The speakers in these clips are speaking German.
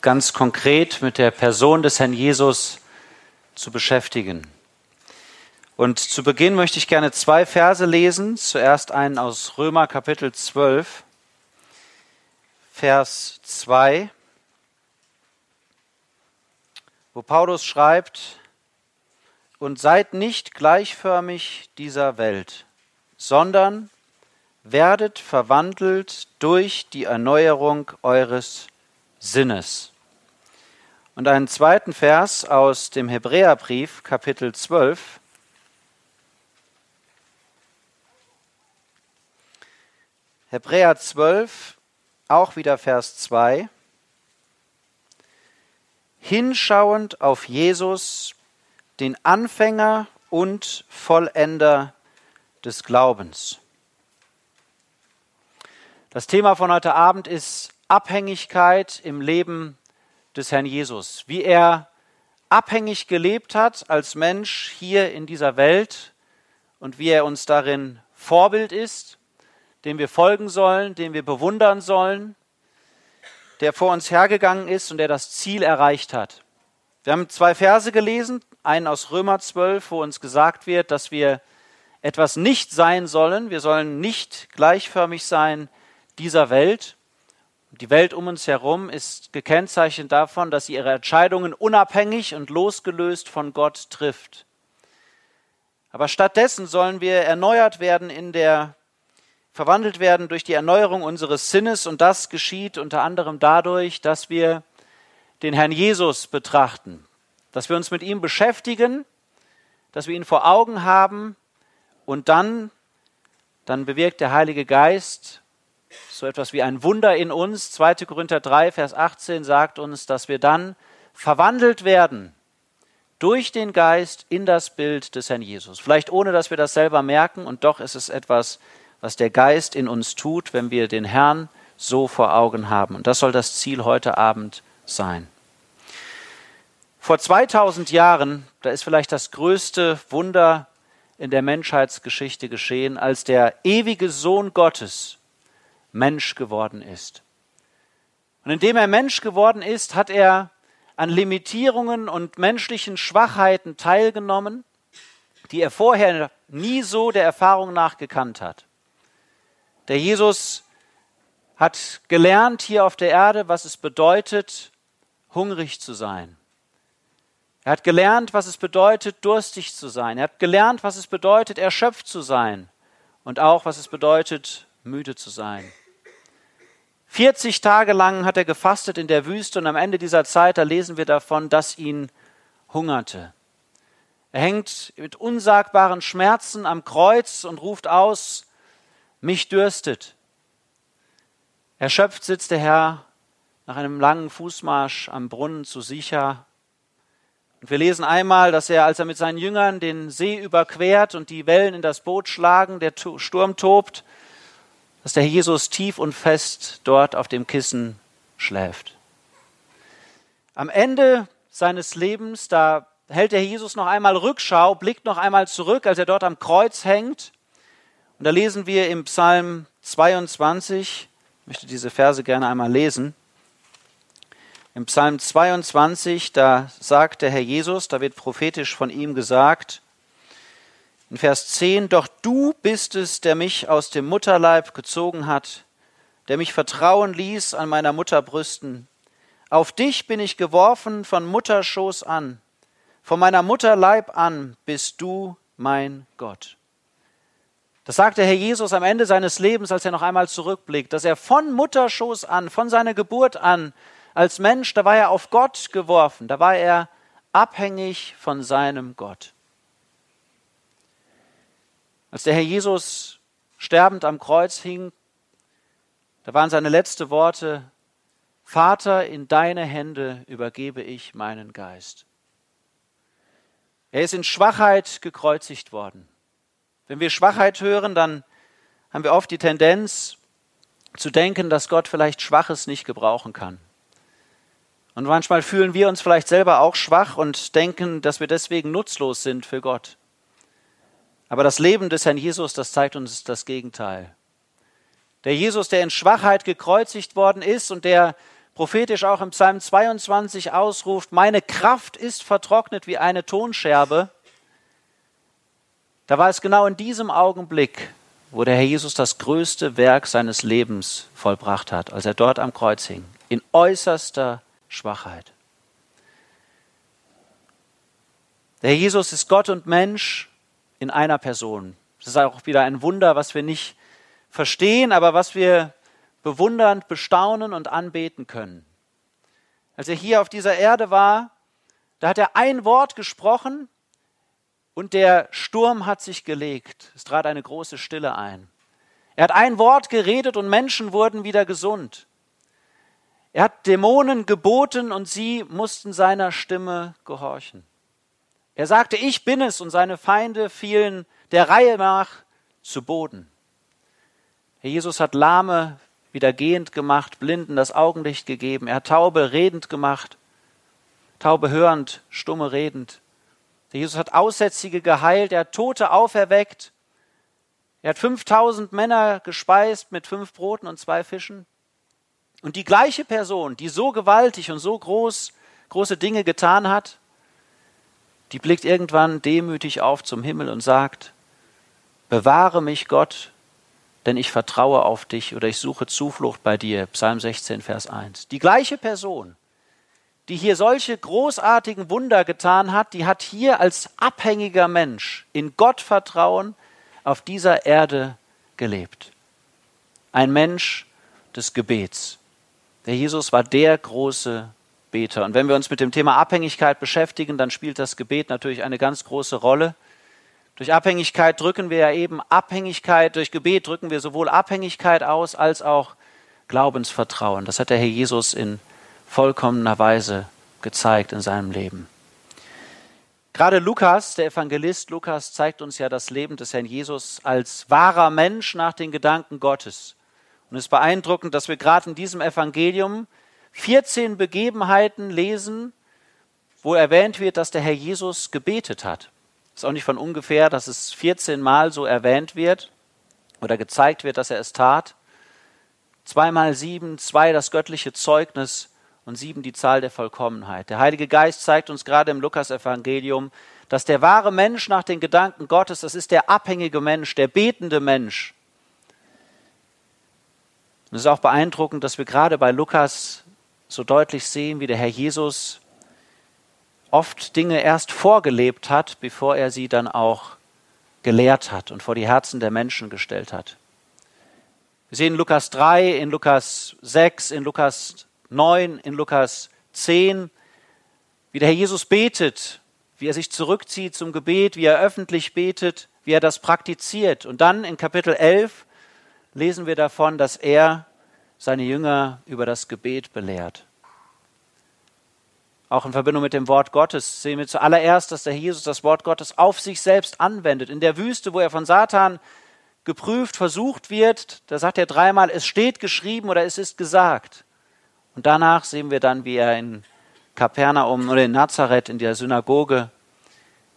ganz konkret mit der Person des Herrn Jesus zu beschäftigen. Und zu Beginn möchte ich gerne zwei Verse lesen. Zuerst einen aus Römer Kapitel 12, Vers 2, wo Paulus schreibt, und seid nicht gleichförmig dieser Welt, sondern werdet verwandelt durch die Erneuerung eures Sinnes. Und einen zweiten Vers aus dem Hebräerbrief, Kapitel 12. Hebräer 12, auch wieder Vers 2. Hinschauend auf Jesus, den Anfänger und Vollender des Glaubens. Das Thema von heute Abend ist Abhängigkeit im Leben des Herrn Jesus. Wie er abhängig gelebt hat als Mensch hier in dieser Welt und wie er uns darin Vorbild ist, dem wir folgen sollen, dem wir bewundern sollen, der vor uns hergegangen ist und der das Ziel erreicht hat. Wir haben zwei Verse gelesen, einen aus Römer 12, wo uns gesagt wird, dass wir etwas nicht sein sollen. Wir sollen nicht gleichförmig sein dieser Welt. Die Welt um uns herum ist gekennzeichnet davon, dass sie ihre Entscheidungen unabhängig und losgelöst von Gott trifft. Aber stattdessen sollen wir erneuert werden in der verwandelt werden durch die Erneuerung unseres Sinnes und das geschieht unter anderem dadurch, dass wir den Herrn Jesus betrachten, dass wir uns mit ihm beschäftigen, dass wir ihn vor Augen haben und dann, dann bewirkt der Heilige Geist so etwas wie ein Wunder in uns. 2. Korinther 3, Vers 18 sagt uns, dass wir dann verwandelt werden durch den Geist in das Bild des Herrn Jesus. Vielleicht ohne, dass wir das selber merken und doch ist es etwas, was der Geist in uns tut, wenn wir den Herrn so vor Augen haben. Und das soll das Ziel heute Abend sein. Vor 2000 Jahren, da ist vielleicht das größte Wunder in der Menschheitsgeschichte geschehen, als der ewige Sohn Gottes Mensch geworden ist. Und indem er Mensch geworden ist, hat er an Limitierungen und menschlichen Schwachheiten teilgenommen, die er vorher nie so der Erfahrung nach gekannt hat. Der Jesus hat gelernt hier auf der Erde, was es bedeutet, hungrig zu sein. Er hat gelernt, was es bedeutet, durstig zu sein. Er hat gelernt, was es bedeutet, erschöpft zu sein. Und auch, was es bedeutet, müde zu sein. 40 Tage lang hat er gefastet in der Wüste und am Ende dieser Zeit, da lesen wir davon, dass ihn hungerte. Er hängt mit unsagbaren Schmerzen am Kreuz und ruft aus, mich dürstet. Erschöpft sitzt der Herr nach einem langen Fußmarsch am Brunnen zu Sicha und wir lesen einmal, dass er, als er mit seinen Jüngern den See überquert und die Wellen in das Boot schlagen, der Sturm tobt, dass der Jesus tief und fest dort auf dem Kissen schläft. Am Ende seines Lebens, da hält der Jesus noch einmal Rückschau, blickt noch einmal zurück, als er dort am Kreuz hängt. Und da lesen wir im Psalm 22, ich möchte diese Verse gerne einmal lesen. Im Psalm 22, da sagt der Herr Jesus, da wird prophetisch von ihm gesagt, in Vers 10, Doch du bist es, der mich aus dem Mutterleib gezogen hat, der mich vertrauen ließ an meiner Mutterbrüsten. Auf dich bin ich geworfen von Mutterschoß an. Von meiner Mutterleib an bist du mein Gott. Das sagt der Herr Jesus am Ende seines Lebens, als er noch einmal zurückblickt, dass er von Mutterschoß an, von seiner Geburt an, als Mensch, da war er auf Gott geworfen, da war er abhängig von seinem Gott. Als der Herr Jesus sterbend am Kreuz hing, da waren seine letzten Worte, Vater, in deine Hände übergebe ich meinen Geist. Er ist in Schwachheit gekreuzigt worden. Wenn wir Schwachheit hören, dann haben wir oft die Tendenz zu denken, dass Gott vielleicht Schwaches nicht gebrauchen kann. Und manchmal fühlen wir uns vielleicht selber auch schwach und denken, dass wir deswegen nutzlos sind für Gott. Aber das Leben des Herrn Jesus, das zeigt uns das Gegenteil. Der Jesus, der in Schwachheit gekreuzigt worden ist und der prophetisch auch im Psalm 22 ausruft, meine Kraft ist vertrocknet wie eine Tonscherbe, da war es genau in diesem Augenblick, wo der Herr Jesus das größte Werk seines Lebens vollbracht hat, als er dort am Kreuz hing, in äußerster Schwachheit. Der Herr Jesus ist Gott und Mensch in einer Person. Das ist auch wieder ein Wunder, was wir nicht verstehen, aber was wir bewundernd bestaunen und anbeten können. Als er hier auf dieser Erde war, da hat er ein Wort gesprochen und der Sturm hat sich gelegt. Es trat eine große Stille ein. Er hat ein Wort geredet und Menschen wurden wieder gesund. Er hat Dämonen geboten und sie mussten seiner Stimme gehorchen. Er sagte, ich bin es und seine Feinde fielen der Reihe nach zu Boden. Herr Jesus hat Lahme wieder gehend gemacht, Blinden das Augenlicht gegeben, er hat Taube redend gemacht, Taube hörend, Stumme redend. Der Jesus hat Aussätzige geheilt, er hat Tote auferweckt, er hat 5000 Männer gespeist mit fünf Broten und zwei Fischen. Und die gleiche Person, die so gewaltig und so groß, große Dinge getan hat, die blickt irgendwann demütig auf zum Himmel und sagt, bewahre mich Gott, denn ich vertraue auf dich oder ich suche Zuflucht bei dir. Psalm 16, Vers 1. Die gleiche Person, die hier solche großartigen Wunder getan hat, die hat hier als abhängiger Mensch in Gottvertrauen auf dieser Erde gelebt. Ein Mensch des Gebets. Der Jesus war der große Beter. Und wenn wir uns mit dem Thema Abhängigkeit beschäftigen, dann spielt das Gebet natürlich eine ganz große Rolle. Durch Abhängigkeit drücken wir ja eben Abhängigkeit, durch Gebet drücken wir sowohl Abhängigkeit aus als auch Glaubensvertrauen. Das hat der Herr Jesus in vollkommener Weise gezeigt in seinem Leben. Gerade Lukas, der Evangelist Lukas, zeigt uns ja das Leben des Herrn Jesus als wahrer Mensch nach den Gedanken Gottes. Und es ist beeindruckend, dass wir gerade in diesem Evangelium 14 Begebenheiten lesen, wo erwähnt wird, dass der Herr Jesus gebetet hat. Ist auch nicht von ungefähr, dass es 14 Mal so erwähnt wird oder gezeigt wird, dass er es tat. Zweimal sieben, zwei das göttliche Zeugnis und sieben die Zahl der Vollkommenheit. Der Heilige Geist zeigt uns gerade im Lukas-Evangelium, dass der wahre Mensch nach den Gedanken Gottes, das ist der abhängige Mensch, der betende Mensch. Und es ist auch beeindruckend, dass wir gerade bei Lukas so deutlich sehen, wie der Herr Jesus oft Dinge erst vorgelebt hat, bevor er sie dann auch gelehrt hat und vor die Herzen der Menschen gestellt hat. Wir sehen in Lukas 3, in Lukas 6, in Lukas 9, in Lukas 10, wie der Herr Jesus betet, wie er sich zurückzieht zum Gebet, wie er öffentlich betet, wie er das praktiziert. Und dann in Kapitel 11 lesen wir davon, dass er seine Jünger über das Gebet belehrt. Auch in Verbindung mit dem Wort Gottes sehen wir zuallererst, dass der Jesus das Wort Gottes auf sich selbst anwendet. In der Wüste, wo er von Satan geprüft, versucht wird, da sagt er dreimal, es steht geschrieben oder es ist gesagt. Und danach sehen wir dann, wie er in Kapernaum oder in Nazareth in der Synagoge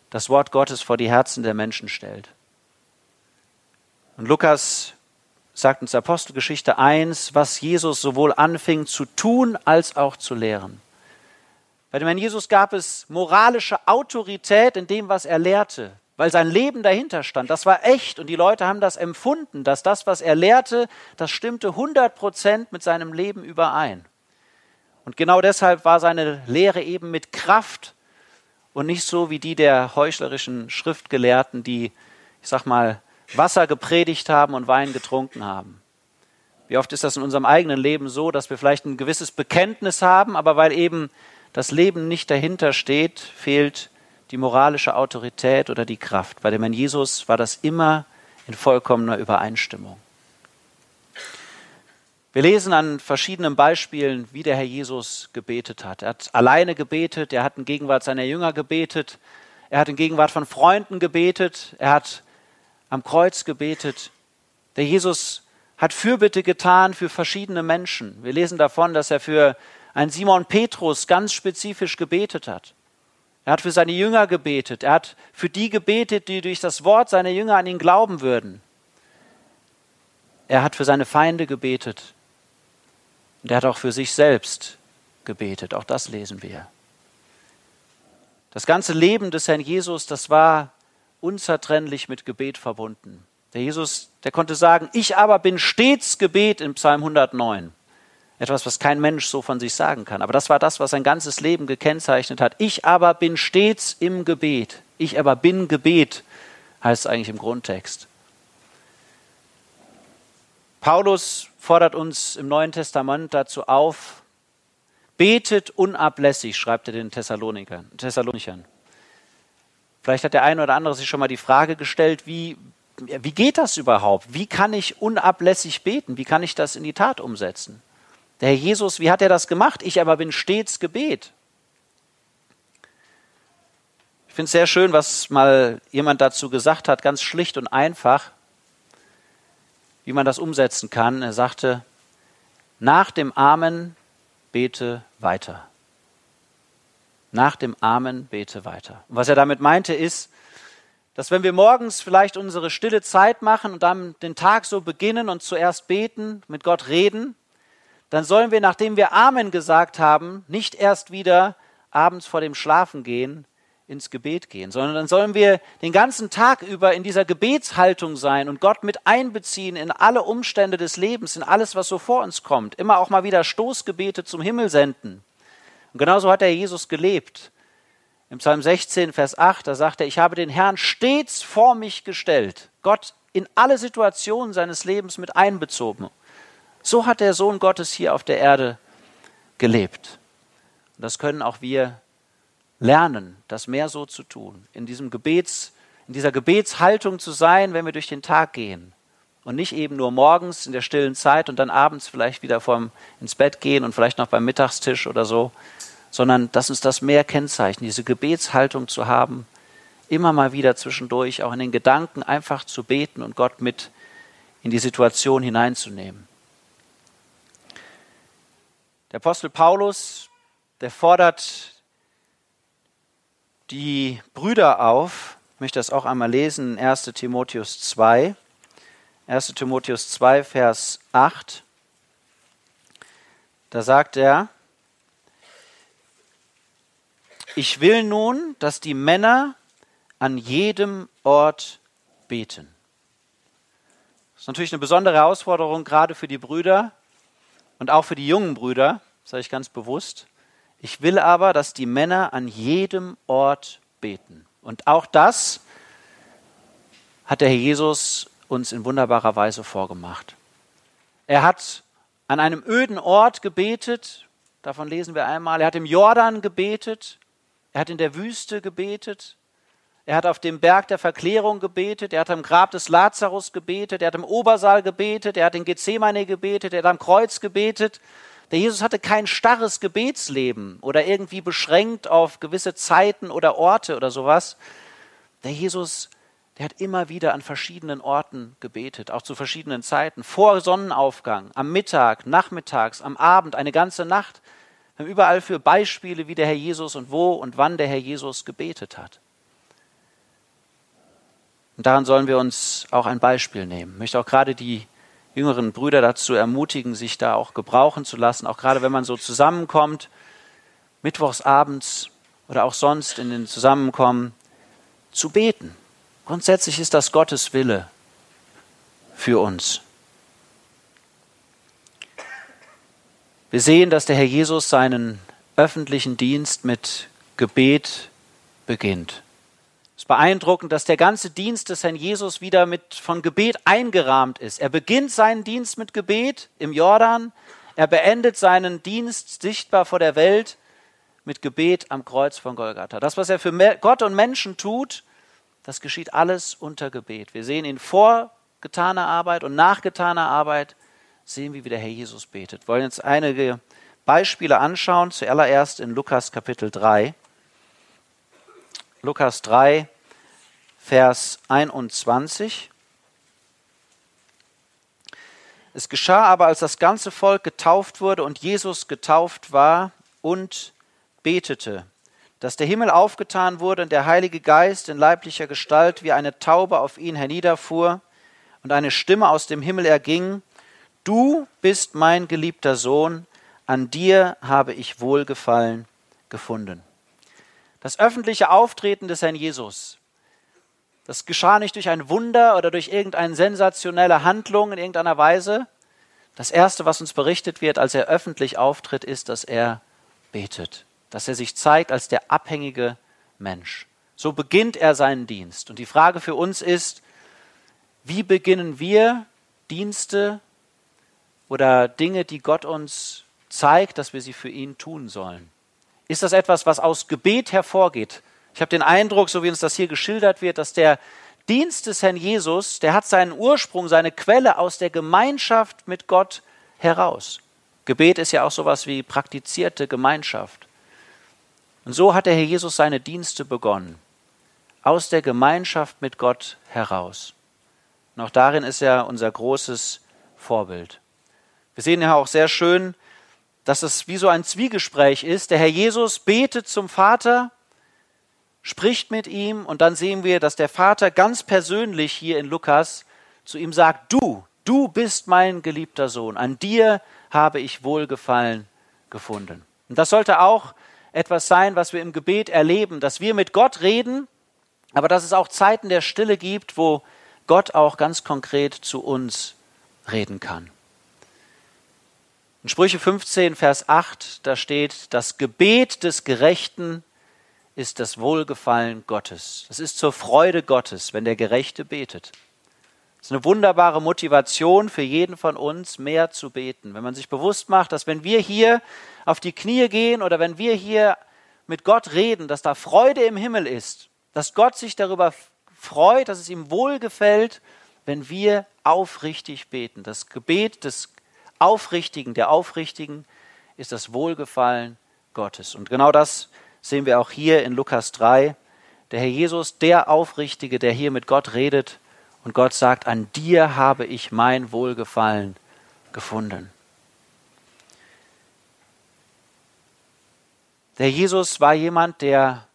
das Wort Gottes vor die Herzen der Menschen stellt. Und Lukas sagt uns Apostelgeschichte 1, was Jesus sowohl anfing zu tun als auch zu lehren. Bei dem Herrn Jesus gab es moralische Autorität in dem, was er lehrte, weil sein Leben dahinter stand. Das war echt und die Leute haben das empfunden, dass das, was er lehrte, das stimmte 100 Prozent mit seinem Leben überein. Und genau deshalb war seine Lehre eben mit Kraft und nicht so wie die der heuchlerischen Schriftgelehrten, die, ich sag mal, Wasser gepredigt haben und Wein getrunken haben. Wie oft ist das in unserem eigenen Leben so, dass wir vielleicht ein gewisses Bekenntnis haben, aber weil eben das Leben nicht dahinter steht, fehlt die moralische Autorität oder die Kraft. Bei dem Herrn Jesus war das immer in vollkommener Übereinstimmung. Wir lesen an verschiedenen Beispielen, wie der Herr Jesus gebetet hat. Er hat alleine gebetet, er hat in Gegenwart seiner Jünger gebetet, er hat in Gegenwart von Freunden gebetet, er hat am Kreuz gebetet. Der Jesus hat Fürbitte getan für verschiedene Menschen. Wir lesen davon, dass er für einen Simon Petrus ganz spezifisch gebetet hat. Er hat für seine Jünger gebetet. Er hat für die gebetet, die durch das Wort seiner Jünger an ihn glauben würden. Er hat für seine Feinde gebetet. Und er hat auch für sich selbst gebetet. Auch das lesen wir. Das ganze Leben des Herrn Jesus, das war unzertrennlich mit Gebet verbunden. Der Jesus, der konnte sagen, ich aber bin stets Gebet im Psalm 109. Etwas, was kein Mensch so von sich sagen kann. Aber das war das, was sein ganzes Leben gekennzeichnet hat. Ich aber bin stets im Gebet. Ich aber bin Gebet, heißt es eigentlich im Grundtext. Paulus fordert uns im Neuen Testament dazu auf, betet unablässig, schreibt er den Thessalonichern. Vielleicht hat der eine oder andere sich schon mal die Frage gestellt, wie, wie geht das überhaupt? Wie kann ich unablässig beten? Wie kann ich das in die Tat umsetzen? Der Herr Jesus, wie hat er das gemacht? Ich aber bin stets Gebet. Ich finde es sehr schön, was mal jemand dazu gesagt hat, ganz schlicht und einfach wie man das umsetzen kann. Er sagte, nach dem Amen bete weiter. Nach dem Amen bete weiter. Und was er damit meinte ist, dass wenn wir morgens vielleicht unsere stille Zeit machen und dann den Tag so beginnen und zuerst beten, mit Gott reden, dann sollen wir, nachdem wir Amen gesagt haben, nicht erst wieder abends vor dem Schlafen gehen, ins Gebet gehen, sondern dann sollen wir den ganzen Tag über in dieser Gebetshaltung sein und Gott mit einbeziehen in alle Umstände des Lebens, in alles, was so vor uns kommt. Immer auch mal wieder Stoßgebete zum Himmel senden. Und genauso hat er Jesus gelebt. Im Psalm 16, Vers 8, da sagt er, ich habe den Herrn stets vor mich gestellt. Gott in alle Situationen seines Lebens mit einbezogen. So hat der Sohn Gottes hier auf der Erde gelebt. Und das können auch wir lernen, das mehr so zu tun, in diesem Gebets, in dieser Gebetshaltung zu sein, wenn wir durch den Tag gehen und nicht eben nur morgens in der stillen Zeit und dann abends vielleicht wieder vorm ins Bett gehen und vielleicht noch beim Mittagstisch oder so, sondern dass uns das mehr kennzeichnet, diese Gebetshaltung zu haben, immer mal wieder zwischendurch auch in den Gedanken einfach zu beten und Gott mit in die Situation hineinzunehmen. Der Apostel Paulus, der fordert die Brüder auf. Ich möchte das auch einmal lesen in 1 Timotheus 2. 1 Timotheus 2, Vers 8. Da sagt er, ich will nun, dass die Männer an jedem Ort beten. Das ist natürlich eine besondere Herausforderung, gerade für die Brüder und auch für die jungen Brüder, sage ich ganz bewusst. Ich will aber, dass die Männer an jedem Ort beten. Und auch das hat der Herr Jesus uns in wunderbarer Weise vorgemacht. Er hat an einem öden Ort gebetet, davon lesen wir einmal. Er hat im Jordan gebetet, er hat in der Wüste gebetet, er hat auf dem Berg der Verklärung gebetet, er hat am Grab des Lazarus gebetet, er hat im Obersaal gebetet, er hat in Gethsemane gebetet, er hat am Kreuz gebetet, der Jesus hatte kein starres Gebetsleben oder irgendwie beschränkt auf gewisse Zeiten oder Orte oder sowas. Der Jesus, der hat immer wieder an verschiedenen Orten gebetet, auch zu verschiedenen Zeiten. Vor Sonnenaufgang, am Mittag, nachmittags, am Abend, eine ganze Nacht. Wir haben überall für Beispiele, wie der Herr Jesus und wo und wann der Herr Jesus gebetet hat. Und daran sollen wir uns auch ein Beispiel nehmen. Ich möchte auch gerade die jüngeren Brüder dazu ermutigen, sich da auch gebrauchen zu lassen, auch gerade wenn man so zusammenkommt, mittwochsabends oder auch sonst in den Zusammenkommen, zu beten. Grundsätzlich ist das Gottes Wille für uns. Wir sehen, dass der Herr Jesus seinen öffentlichen Dienst mit Gebet beginnt. Es ist beeindruckend, dass der ganze Dienst des Herrn Jesus wieder mit von Gebet eingerahmt ist. Er beginnt seinen Dienst mit Gebet im Jordan, er beendet seinen Dienst sichtbar vor der Welt mit Gebet am Kreuz von Golgatha. Das, was er für Gott und Menschen tut, das geschieht alles unter Gebet. Wir sehen ihn vor getaner Arbeit und nach getaner Arbeit sehen wir, wie der Herr Jesus betet. Wir wollen jetzt einige Beispiele anschauen, zuallererst in Lukas Kapitel 3. Lukas 3, Vers 21. Es geschah aber, als das ganze Volk getauft wurde und Jesus getauft war und betete, dass der Himmel aufgetan wurde und der Heilige Geist in leiblicher Gestalt wie eine Taube auf ihn herniederfuhr und eine Stimme aus dem Himmel erging, Du bist mein geliebter Sohn, an dir habe ich Wohlgefallen gefunden. Das öffentliche Auftreten des Herrn Jesus, das geschah nicht durch ein Wunder oder durch irgendeine sensationelle Handlung in irgendeiner Weise. Das Erste, was uns berichtet wird, als er öffentlich auftritt, ist, dass er betet, dass er sich zeigt als der abhängige Mensch. So beginnt er seinen Dienst. Und die Frage für uns ist, wie beginnen wir Dienste oder Dinge, die Gott uns zeigt, dass wir sie für ihn tun sollen? Ist das etwas, was aus Gebet hervorgeht? Ich habe den Eindruck, so wie uns das hier geschildert wird, dass der Dienst des Herrn Jesus, der hat seinen Ursprung, seine Quelle aus der Gemeinschaft mit Gott heraus. Gebet ist ja auch sowas wie praktizierte Gemeinschaft. Und so hat der Herr Jesus seine Dienste begonnen, aus der Gemeinschaft mit Gott heraus. Und auch darin ist er unser großes Vorbild. Wir sehen ja auch sehr schön, dass es wie so ein Zwiegespräch ist. Der Herr Jesus betet zum Vater, spricht mit ihm und dann sehen wir, dass der Vater ganz persönlich hier in Lukas zu ihm sagt, du, du bist mein geliebter Sohn, an dir habe ich Wohlgefallen gefunden. Und das sollte auch etwas sein, was wir im Gebet erleben, dass wir mit Gott reden, aber dass es auch Zeiten der Stille gibt, wo Gott auch ganz konkret zu uns reden kann. In Sprüche 15, Vers 8, da steht, das Gebet des Gerechten ist das Wohlgefallen Gottes. Es ist zur Freude Gottes, wenn der Gerechte betet. Es ist eine wunderbare Motivation für jeden von uns, mehr zu beten. Wenn man sich bewusst macht, dass wenn wir hier auf die Knie gehen oder wenn wir hier mit Gott reden, dass da Freude im Himmel ist, dass Gott sich darüber freut, dass es ihm wohlgefällt, wenn wir aufrichtig beten. Das Gebet des Aufrichtigen, der Aufrichtigen ist das Wohlgefallen Gottes. Und genau das sehen wir auch hier in Lukas 3. Der Herr Jesus, der Aufrichtige, der hier mit Gott redet und Gott sagt, an dir habe ich mein Wohlgefallen gefunden. Der Jesus war jemand, der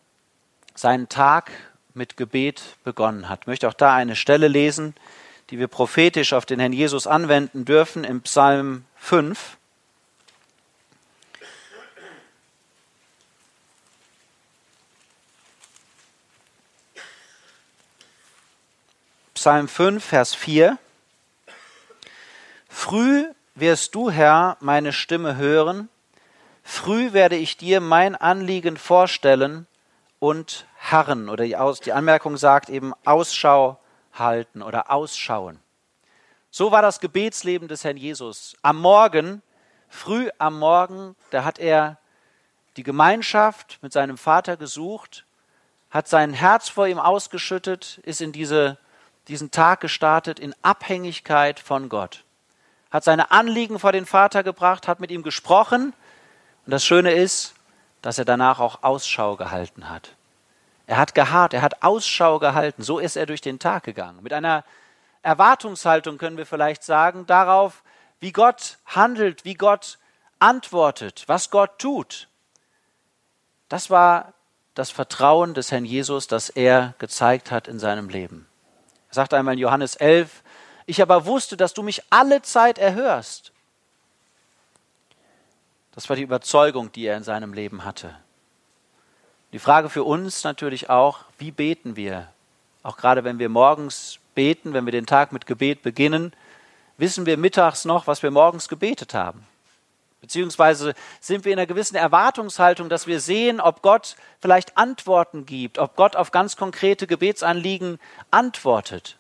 seinen Tag mit Gebet begonnen hat. Ich möchte auch da eine Stelle lesen, die wir prophetisch auf den Herrn Jesus anwenden dürfen im Psalm 5. Psalm 5, Vers 4. Früh wirst du, Herr, meine Stimme hören, früh werde ich dir mein Anliegen vorstellen und harren. Oder die, Anmerkung sagt eben Ausschau halten oder ausschauen. So war das Gebetsleben des Herrn Jesus. Am Morgen, früh am Morgen, da hat er die Gemeinschaft mit seinem Vater gesucht, hat sein Herz vor ihm ausgeschüttet, ist in diese, diesen Tag gestartet in Abhängigkeit von Gott, hat seine Anliegen vor den Vater gebracht, hat mit ihm gesprochen. Und das Schöne ist, dass er danach auch Ausschau gehalten hat. Er hat geharrt, er hat Ausschau gehalten. So ist er durch den Tag gegangen. Mit einer Erwartungshaltung können wir vielleicht sagen, darauf, wie Gott handelt, wie Gott antwortet, was Gott tut. Das war das Vertrauen des Herrn Jesus, das er gezeigt hat in seinem Leben. Sagt einmal in Johannes 11, ich aber wusste, dass du mich alle Zeit erhörst. Das war die Überzeugung, die er in seinem Leben hatte. Die Frage für uns natürlich auch, wie beten wir? Auch gerade wenn wir morgens beten, wenn wir den Tag mit Gebet beginnen, wissen wir mittags noch, was wir morgens gebetet haben. Beziehungsweise sind wir in einer gewissen Erwartungshaltung, dass wir sehen, ob Gott vielleicht Antworten gibt, ob Gott auf ganz konkrete Gebetsanliegen antwortet.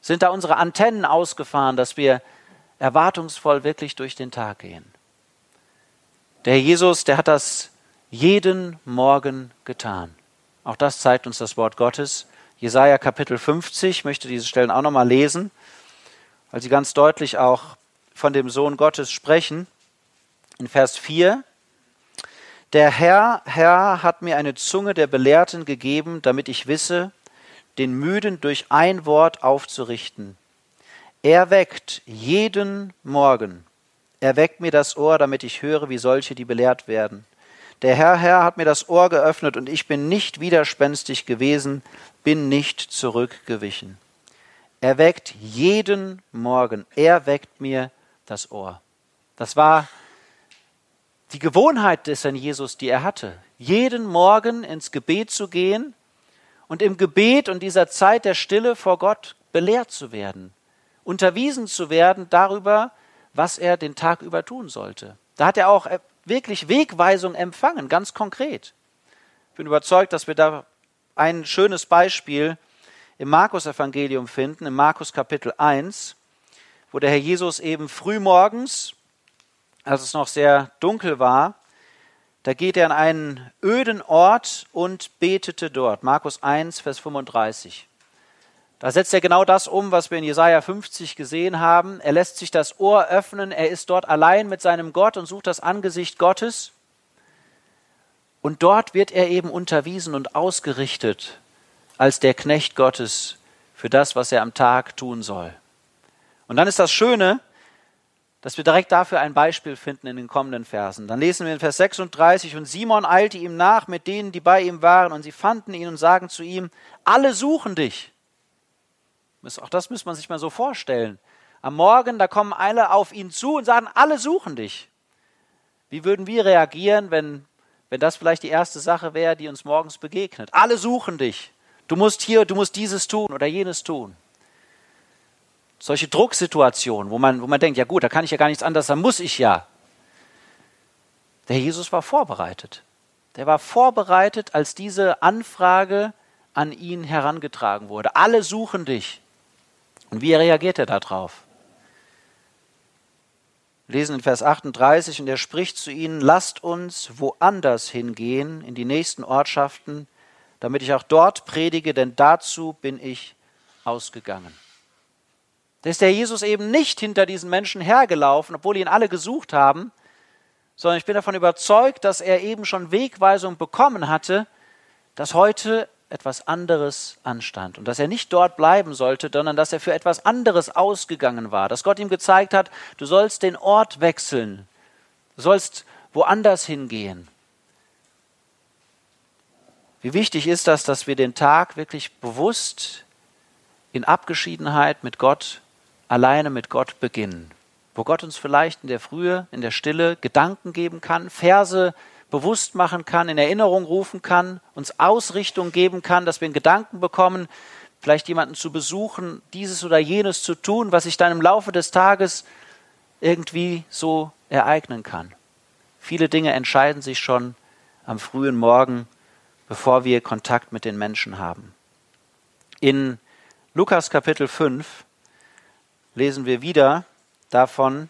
Sind da unsere Antennen ausgefahren, dass wir erwartungsvoll wirklich durch den Tag gehen? Der Herr Jesus, der hat das jeden Morgen getan. Auch das zeigt uns das Wort Gottes. Jesaja Kapitel 50, ich möchte diese Stellen auch nochmal lesen, weil sie ganz deutlich auch von dem Sohn Gottes sprechen. In Vers 4, der Herr, Herr hat mir eine Zunge der Belehrten gegeben, damit ich wisse, den Müden durch ein Wort aufzurichten. Er weckt jeden Morgen. Er weckt mir das Ohr, damit ich höre, wie solche, die belehrt werden. Der Herr, Herr hat mir das Ohr geöffnet und ich bin nicht widerspenstig gewesen, bin nicht zurückgewichen. Er weckt jeden Morgen, er weckt mir das Ohr. Das war die Gewohnheit des Herrn Jesus, die er hatte, jeden Morgen ins Gebet zu gehen und im Gebet und dieser Zeit der Stille vor Gott belehrt zu werden, unterwiesen zu werden darüber, was er den Tag über tun sollte. Da hat er auch äh, wirklich Wegweisung empfangen, ganz konkret. Ich bin überzeugt, dass wir da ein schönes Beispiel im Markus-Evangelium finden, im Markus Kapitel 1, wo der Herr Jesus eben frühmorgens, als es noch sehr dunkel war, da geht er an einen öden Ort und betete dort. Markus 1, Vers 35. Da setzt er genau das um, was wir in Jesaja 50 gesehen haben. Er lässt sich das Ohr öffnen, er ist dort allein mit seinem Gott und sucht das Angesicht Gottes. Und dort wird er eben unterwiesen und ausgerichtet als der Knecht Gottes für das, was er am Tag tun soll. Und dann ist das Schöne, dass wir direkt dafür ein Beispiel finden in den kommenden Versen. Dann lesen wir in Vers 36, und Simon eilte ihm nach mit denen, die bei ihm waren, und sie fanden ihn und sagen zu ihm, alle suchen dich. Auch das muss man sich mal so vorstellen. Am Morgen, da kommen alle auf ihn zu und sagen, alle suchen dich. Wie würden wir reagieren, wenn, wenn das vielleicht die erste Sache wäre, die uns morgens begegnet? Alle suchen dich. Du musst hier, du musst dieses tun oder jenes tun. Solche Drucksituationen, wo man, wo man denkt, ja gut, da kann ich ja gar nichts anderes, da muss ich ja. Der Jesus war vorbereitet. Der war vorbereitet, als diese Anfrage an ihn herangetragen wurde. Alle suchen dich. Und wie reagiert er darauf? Lesen in Vers 38 und er spricht zu ihnen, lasst uns woanders hingehen, in die nächsten Ortschaften, damit ich auch dort predige, denn dazu bin ich ausgegangen. Da ist der Jesus eben nicht hinter diesen Menschen hergelaufen, obwohl ihn alle gesucht haben, sondern ich bin davon überzeugt, dass er eben schon Wegweisung bekommen hatte, dass heute etwas anderes anstand und dass er nicht dort bleiben sollte, sondern dass er für etwas anderes ausgegangen war, dass Gott ihm gezeigt hat, du sollst den Ort wechseln, du sollst woanders hingehen. Wie wichtig ist das, dass wir den Tag wirklich bewusst in Abgeschiedenheit mit Gott, alleine mit Gott beginnen, wo Gott uns vielleicht in der Frühe, in der Stille Gedanken geben kann, Verse bewusst machen kann, in Erinnerung rufen kann, uns Ausrichtung geben kann, dass wir einen Gedanken bekommen, vielleicht jemanden zu besuchen, dieses oder jenes zu tun, was sich dann im Laufe des Tages irgendwie so ereignen kann. Viele Dinge entscheiden sich schon am frühen Morgen, bevor wir Kontakt mit den Menschen haben. In Lukas Kapitel 5 lesen wir wieder davon,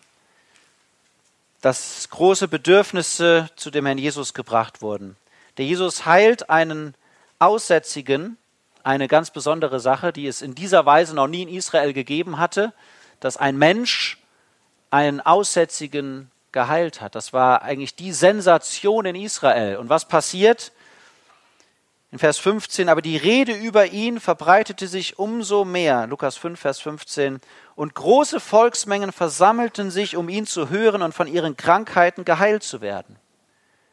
dass große Bedürfnisse zu dem Herrn Jesus gebracht wurden. Der Jesus heilt einen Aussätzigen, eine ganz besondere Sache, die es in dieser Weise noch nie in Israel gegeben hatte, dass ein Mensch einen Aussätzigen geheilt hat. Das war eigentlich die Sensation in Israel. Und was passiert? In Vers 15, aber die Rede über ihn verbreitete sich umso mehr. Lukas 5, Vers 15 und große Volksmengen versammelten sich, um ihn zu hören und von ihren Krankheiten geheilt zu werden.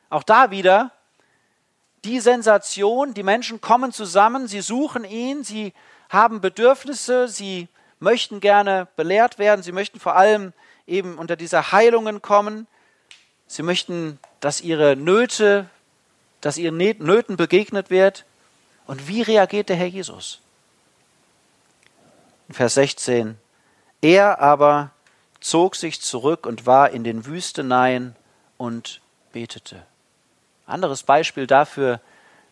Auch da wieder die Sensation, die Menschen kommen zusammen, sie suchen ihn, sie haben Bedürfnisse, sie möchten gerne belehrt werden, sie möchten vor allem eben unter diese Heilungen kommen, sie möchten, dass ihre Nöte, dass ihren Nöten begegnet wird. Und wie reagiert der Herr Jesus? Vers 16, er aber zog sich zurück und war in den Wüsteneien und betete. Anderes Beispiel dafür,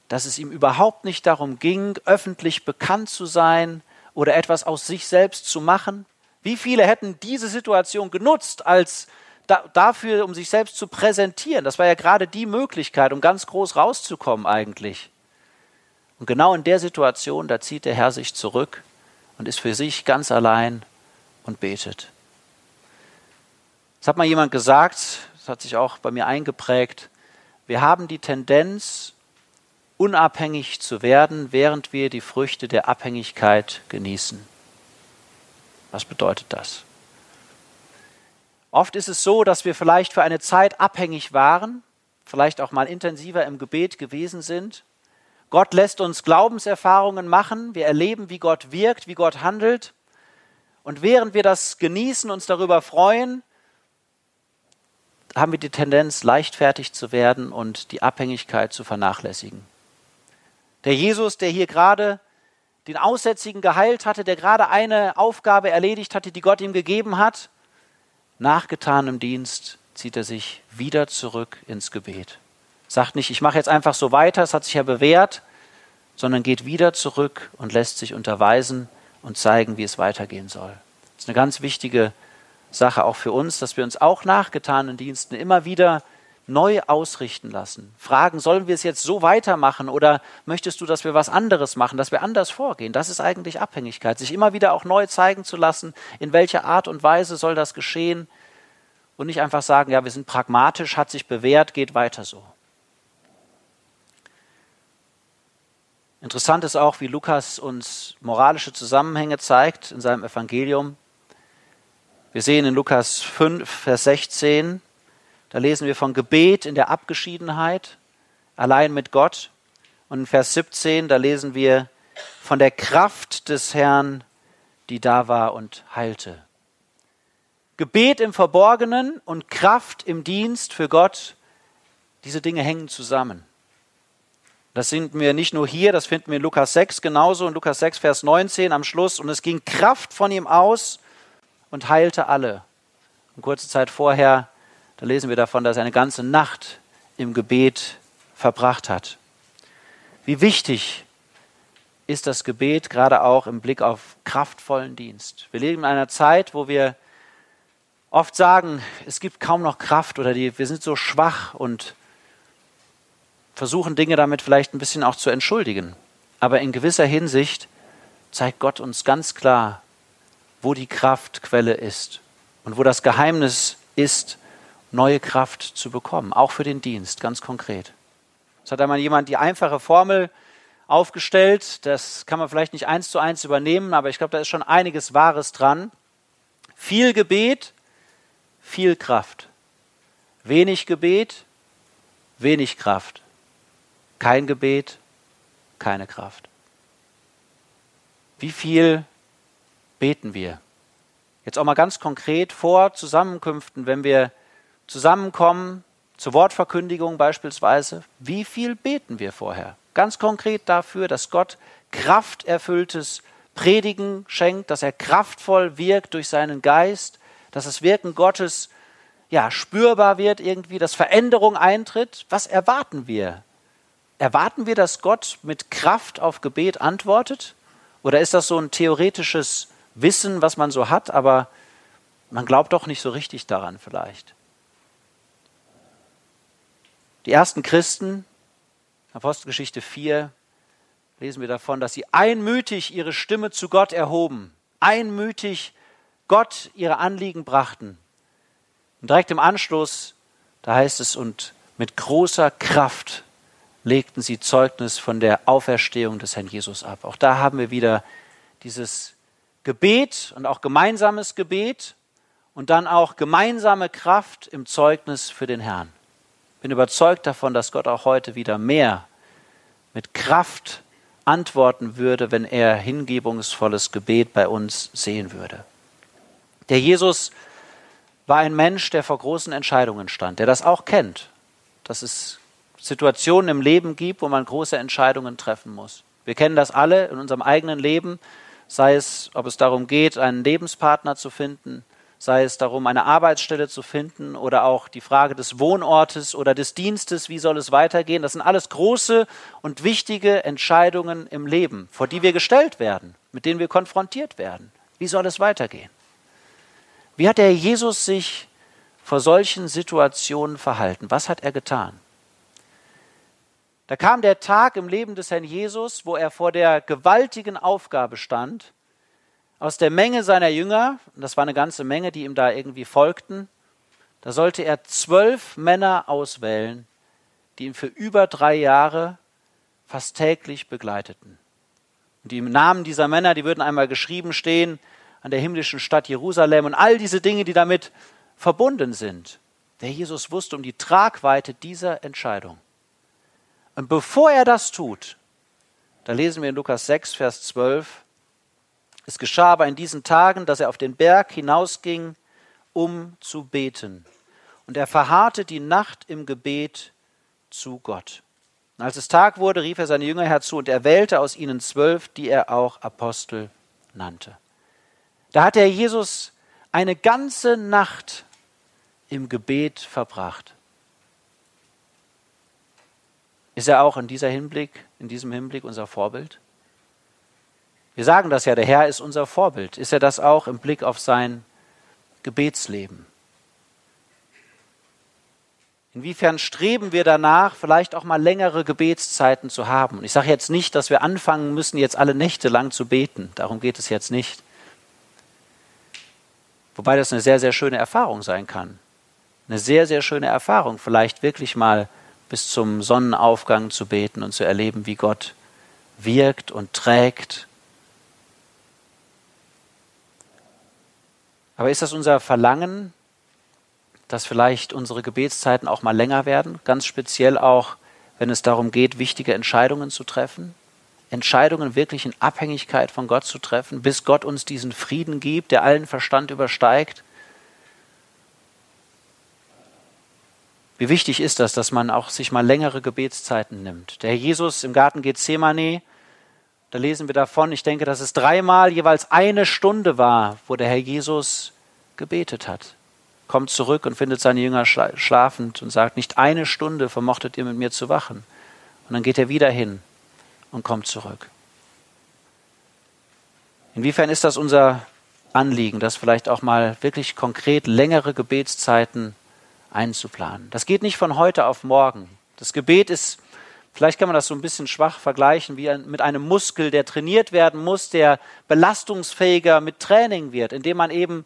dass es ihm überhaupt nicht darum ging, öffentlich bekannt zu sein oder etwas aus sich selbst zu machen. Wie viele hätten diese Situation genutzt als da, dafür, um sich selbst zu präsentieren? Das war ja gerade die Möglichkeit, um ganz groß rauszukommen eigentlich. Und genau in der Situation, da zieht der Herr sich zurück und ist für sich ganz allein und betet. Es hat mal jemand gesagt, das hat sich auch bei mir eingeprägt, wir haben die Tendenz, unabhängig zu werden, während wir die Früchte der Abhängigkeit genießen. Was bedeutet das? Oft ist es so, dass wir vielleicht für eine Zeit abhängig waren, vielleicht auch mal intensiver im Gebet gewesen sind. Gott lässt uns Glaubenserfahrungen machen, wir erleben, wie Gott wirkt, wie Gott handelt. Und während wir das genießen, uns darüber freuen, haben wir die Tendenz, leichtfertig zu werden und die Abhängigkeit zu vernachlässigen. Der Jesus, der hier gerade den Aussätzigen geheilt hatte, der gerade eine Aufgabe erledigt hatte, die Gott ihm gegeben hat, nach getanem Dienst zieht er sich wieder zurück ins Gebet. Sagt nicht, ich mache jetzt einfach so weiter, es hat sich ja bewährt, sondern geht wieder zurück und lässt sich unterweisen und zeigen, wie es weitergehen soll. Das ist eine ganz wichtige Sache auch für uns, dass wir uns auch nach getanen Diensten immer wieder neu ausrichten lassen. Fragen, sollen wir es jetzt so weitermachen oder möchtest du, dass wir was anderes machen, dass wir anders vorgehen? Das ist eigentlich Abhängigkeit, sich immer wieder auch neu zeigen zu lassen, in welcher Art und Weise soll das geschehen und nicht einfach sagen, ja, wir sind pragmatisch, hat sich bewährt, geht weiter so. Interessant ist auch, wie Lukas uns moralische Zusammenhänge zeigt in seinem Evangelium. Wir sehen in Lukas 5, Vers 16, da lesen wir von Gebet in der Abgeschiedenheit, allein mit Gott. Und in Vers 17, da lesen wir von der Kraft des Herrn, die da war und heilte. Gebet im Verborgenen und Kraft im Dienst für Gott, diese Dinge hängen zusammen. Das finden wir nicht nur hier, das finden wir in Lukas 6 genauso, in Lukas 6, Vers 19 am Schluss. Und es ging Kraft von ihm aus und heilte alle. Und kurze Zeit vorher da lesen wir davon, dass er eine ganze Nacht im Gebet verbracht hat. Wie wichtig ist das Gebet gerade auch im Blick auf kraftvollen Dienst. Wir leben in einer Zeit, wo wir oft sagen, es gibt kaum noch Kraft oder die, wir sind so schwach und versuchen Dinge damit vielleicht ein bisschen auch zu entschuldigen. Aber in gewisser Hinsicht zeigt Gott uns ganz klar, wo die Kraftquelle ist und wo das Geheimnis ist, neue Kraft zu bekommen, auch für den Dienst, ganz konkret. Es hat einmal jemand die einfache Formel aufgestellt, das kann man vielleicht nicht eins zu eins übernehmen, aber ich glaube, da ist schon einiges Wahres dran. Viel Gebet, viel Kraft. Wenig Gebet, wenig Kraft. Kein Gebet, keine Kraft. Wie viel beten wir? Jetzt auch mal ganz konkret vor Zusammenkünften, wenn wir zusammenkommen, zur Wortverkündigung beispielsweise, wie viel beten wir vorher? Ganz konkret dafür, dass Gott krafterfülltes Predigen schenkt, dass er kraftvoll wirkt durch seinen Geist, dass das Wirken Gottes ja spürbar wird irgendwie, dass Veränderung eintritt. Was erwarten wir? Erwarten wir, dass Gott mit Kraft auf Gebet antwortet? Oder ist das so ein theoretisches Wissen, was man so hat, aber man glaubt doch nicht so richtig daran vielleicht? Die ersten Christen, Apostelgeschichte 4, lesen wir davon, dass sie einmütig ihre Stimme zu Gott erhoben, einmütig Gott ihre Anliegen brachten. Und direkt im Anschluss, da heißt es, und mit großer Kraft legten sie Zeugnis von der Auferstehung des Herrn Jesus ab. Auch da haben wir wieder dieses Gebet und auch gemeinsames Gebet und dann auch gemeinsame Kraft im Zeugnis für den Herrn bin überzeugt davon, dass Gott auch heute wieder mehr mit Kraft antworten würde, wenn er hingebungsvolles Gebet bei uns sehen würde. Der Jesus war ein Mensch, der vor großen Entscheidungen stand, der das auch kennt, dass es Situationen im Leben gibt, wo man große Entscheidungen treffen muss. Wir kennen das alle in unserem eigenen Leben, sei es, ob es darum geht, einen Lebenspartner zu finden, sei es darum, eine Arbeitsstelle zu finden oder auch die Frage des Wohnortes oder des Dienstes, wie soll es weitergehen. Das sind alles große und wichtige Entscheidungen im Leben, vor die wir gestellt werden, mit denen wir konfrontiert werden. Wie soll es weitergehen? Wie hat der Jesus sich vor solchen Situationen verhalten? Was hat er getan? Da kam der Tag im Leben des Herrn Jesus, wo er vor der gewaltigen Aufgabe stand, aus der Menge seiner Jünger, und das war eine ganze Menge, die ihm da irgendwie folgten, da sollte er zwölf Männer auswählen, die ihn für über drei Jahre fast täglich begleiteten. Und die Namen dieser Männer, die würden einmal geschrieben stehen an der himmlischen Stadt Jerusalem und all diese Dinge, die damit verbunden sind. Der Jesus wusste um die Tragweite dieser Entscheidung. Und bevor er das tut, da lesen wir in Lukas 6, Vers 12, es geschah aber in diesen Tagen, dass er auf den Berg hinausging, um zu beten. Und er verharrte die Nacht im Gebet zu Gott. Und als es Tag wurde, rief er seine Jünger herzu und er wählte aus ihnen zwölf, die er auch Apostel nannte. Da hat er Jesus eine ganze Nacht im Gebet verbracht. Ist er auch in dieser Hinblick, in diesem Hinblick unser Vorbild? Wir sagen das ja, der Herr ist unser Vorbild. Ist er das auch im Blick auf sein Gebetsleben? Inwiefern streben wir danach, vielleicht auch mal längere Gebetszeiten zu haben? Ich sage jetzt nicht, dass wir anfangen müssen, jetzt alle Nächte lang zu beten. Darum geht es jetzt nicht. Wobei das eine sehr, sehr schöne Erfahrung sein kann. Eine sehr, sehr schöne Erfahrung, vielleicht wirklich mal bis zum Sonnenaufgang zu beten und zu erleben, wie Gott wirkt und trägt. Aber ist das unser Verlangen, dass vielleicht unsere Gebetszeiten auch mal länger werden, ganz speziell auch, wenn es darum geht, wichtige Entscheidungen zu treffen, Entscheidungen wirklich in Abhängigkeit von Gott zu treffen, bis Gott uns diesen Frieden gibt, der allen Verstand übersteigt. Wie wichtig ist das, dass man auch sich mal längere Gebetszeiten nimmt? Der Herr Jesus im Garten Gethsemane, da lesen wir davon, ich denke, dass es dreimal jeweils eine Stunde war, wo der Herr Jesus gebetet hat kommt zurück und findet seine Jünger schlafend und sagt, nicht eine Stunde vermochtet ihr mit mir zu wachen. Und dann geht er wieder hin und kommt zurück. Inwiefern ist das unser Anliegen, das vielleicht auch mal wirklich konkret längere Gebetszeiten einzuplanen? Das geht nicht von heute auf morgen. Das Gebet ist, vielleicht kann man das so ein bisschen schwach vergleichen, wie mit einem Muskel, der trainiert werden muss, der belastungsfähiger mit Training wird, indem man eben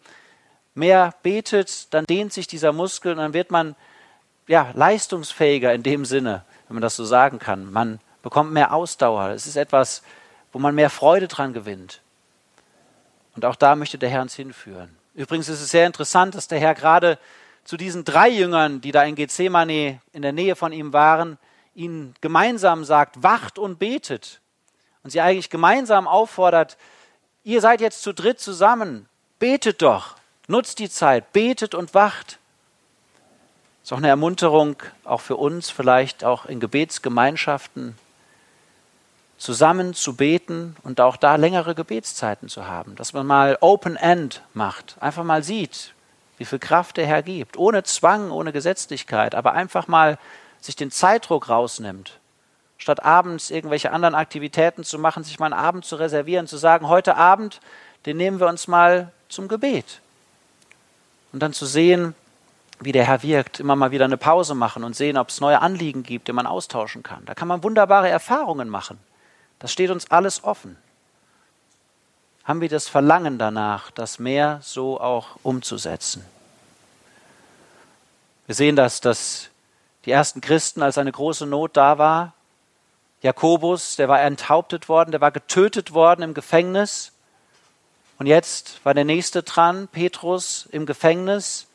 mehr betet, dann dehnt sich dieser Muskel und dann wird man ja, leistungsfähiger in dem Sinne, wenn man das so sagen kann. Man bekommt mehr Ausdauer. Es ist etwas, wo man mehr Freude dran gewinnt. Und auch da möchte der Herr uns hinführen. Übrigens ist es sehr interessant, dass der Herr gerade zu diesen drei Jüngern, die da in Gethsemane in der Nähe von ihm waren, ihnen gemeinsam sagt, wacht und betet. Und sie eigentlich gemeinsam auffordert, ihr seid jetzt zu dritt zusammen, betet doch. Nutzt die Zeit, betet und wacht. Ist auch eine Ermunterung, auch für uns, vielleicht auch in Gebetsgemeinschaften, zusammen zu beten und auch da längere Gebetszeiten zu haben. Dass man mal Open End macht, einfach mal sieht, wie viel Kraft der Herr gibt, ohne Zwang, ohne Gesetzlichkeit, aber einfach mal sich den Zeitdruck rausnimmt. Statt abends irgendwelche anderen Aktivitäten zu machen, sich mal einen Abend zu reservieren, zu sagen, heute Abend, den nehmen wir uns mal zum Gebet und dann zu sehen, wie der Herr wirkt, immer mal wieder eine Pause machen und sehen, ob es neue Anliegen gibt, die man austauschen kann. Da kann man wunderbare Erfahrungen machen. Das steht uns alles offen. Haben wir das Verlangen danach, das mehr so auch umzusetzen? Wir sehen das, dass die ersten Christen, als eine große Not da war, Jakobus, der war enthauptet worden, der war getötet worden im Gefängnis, und jetzt war der nächste dran, Petrus im Gefängnis.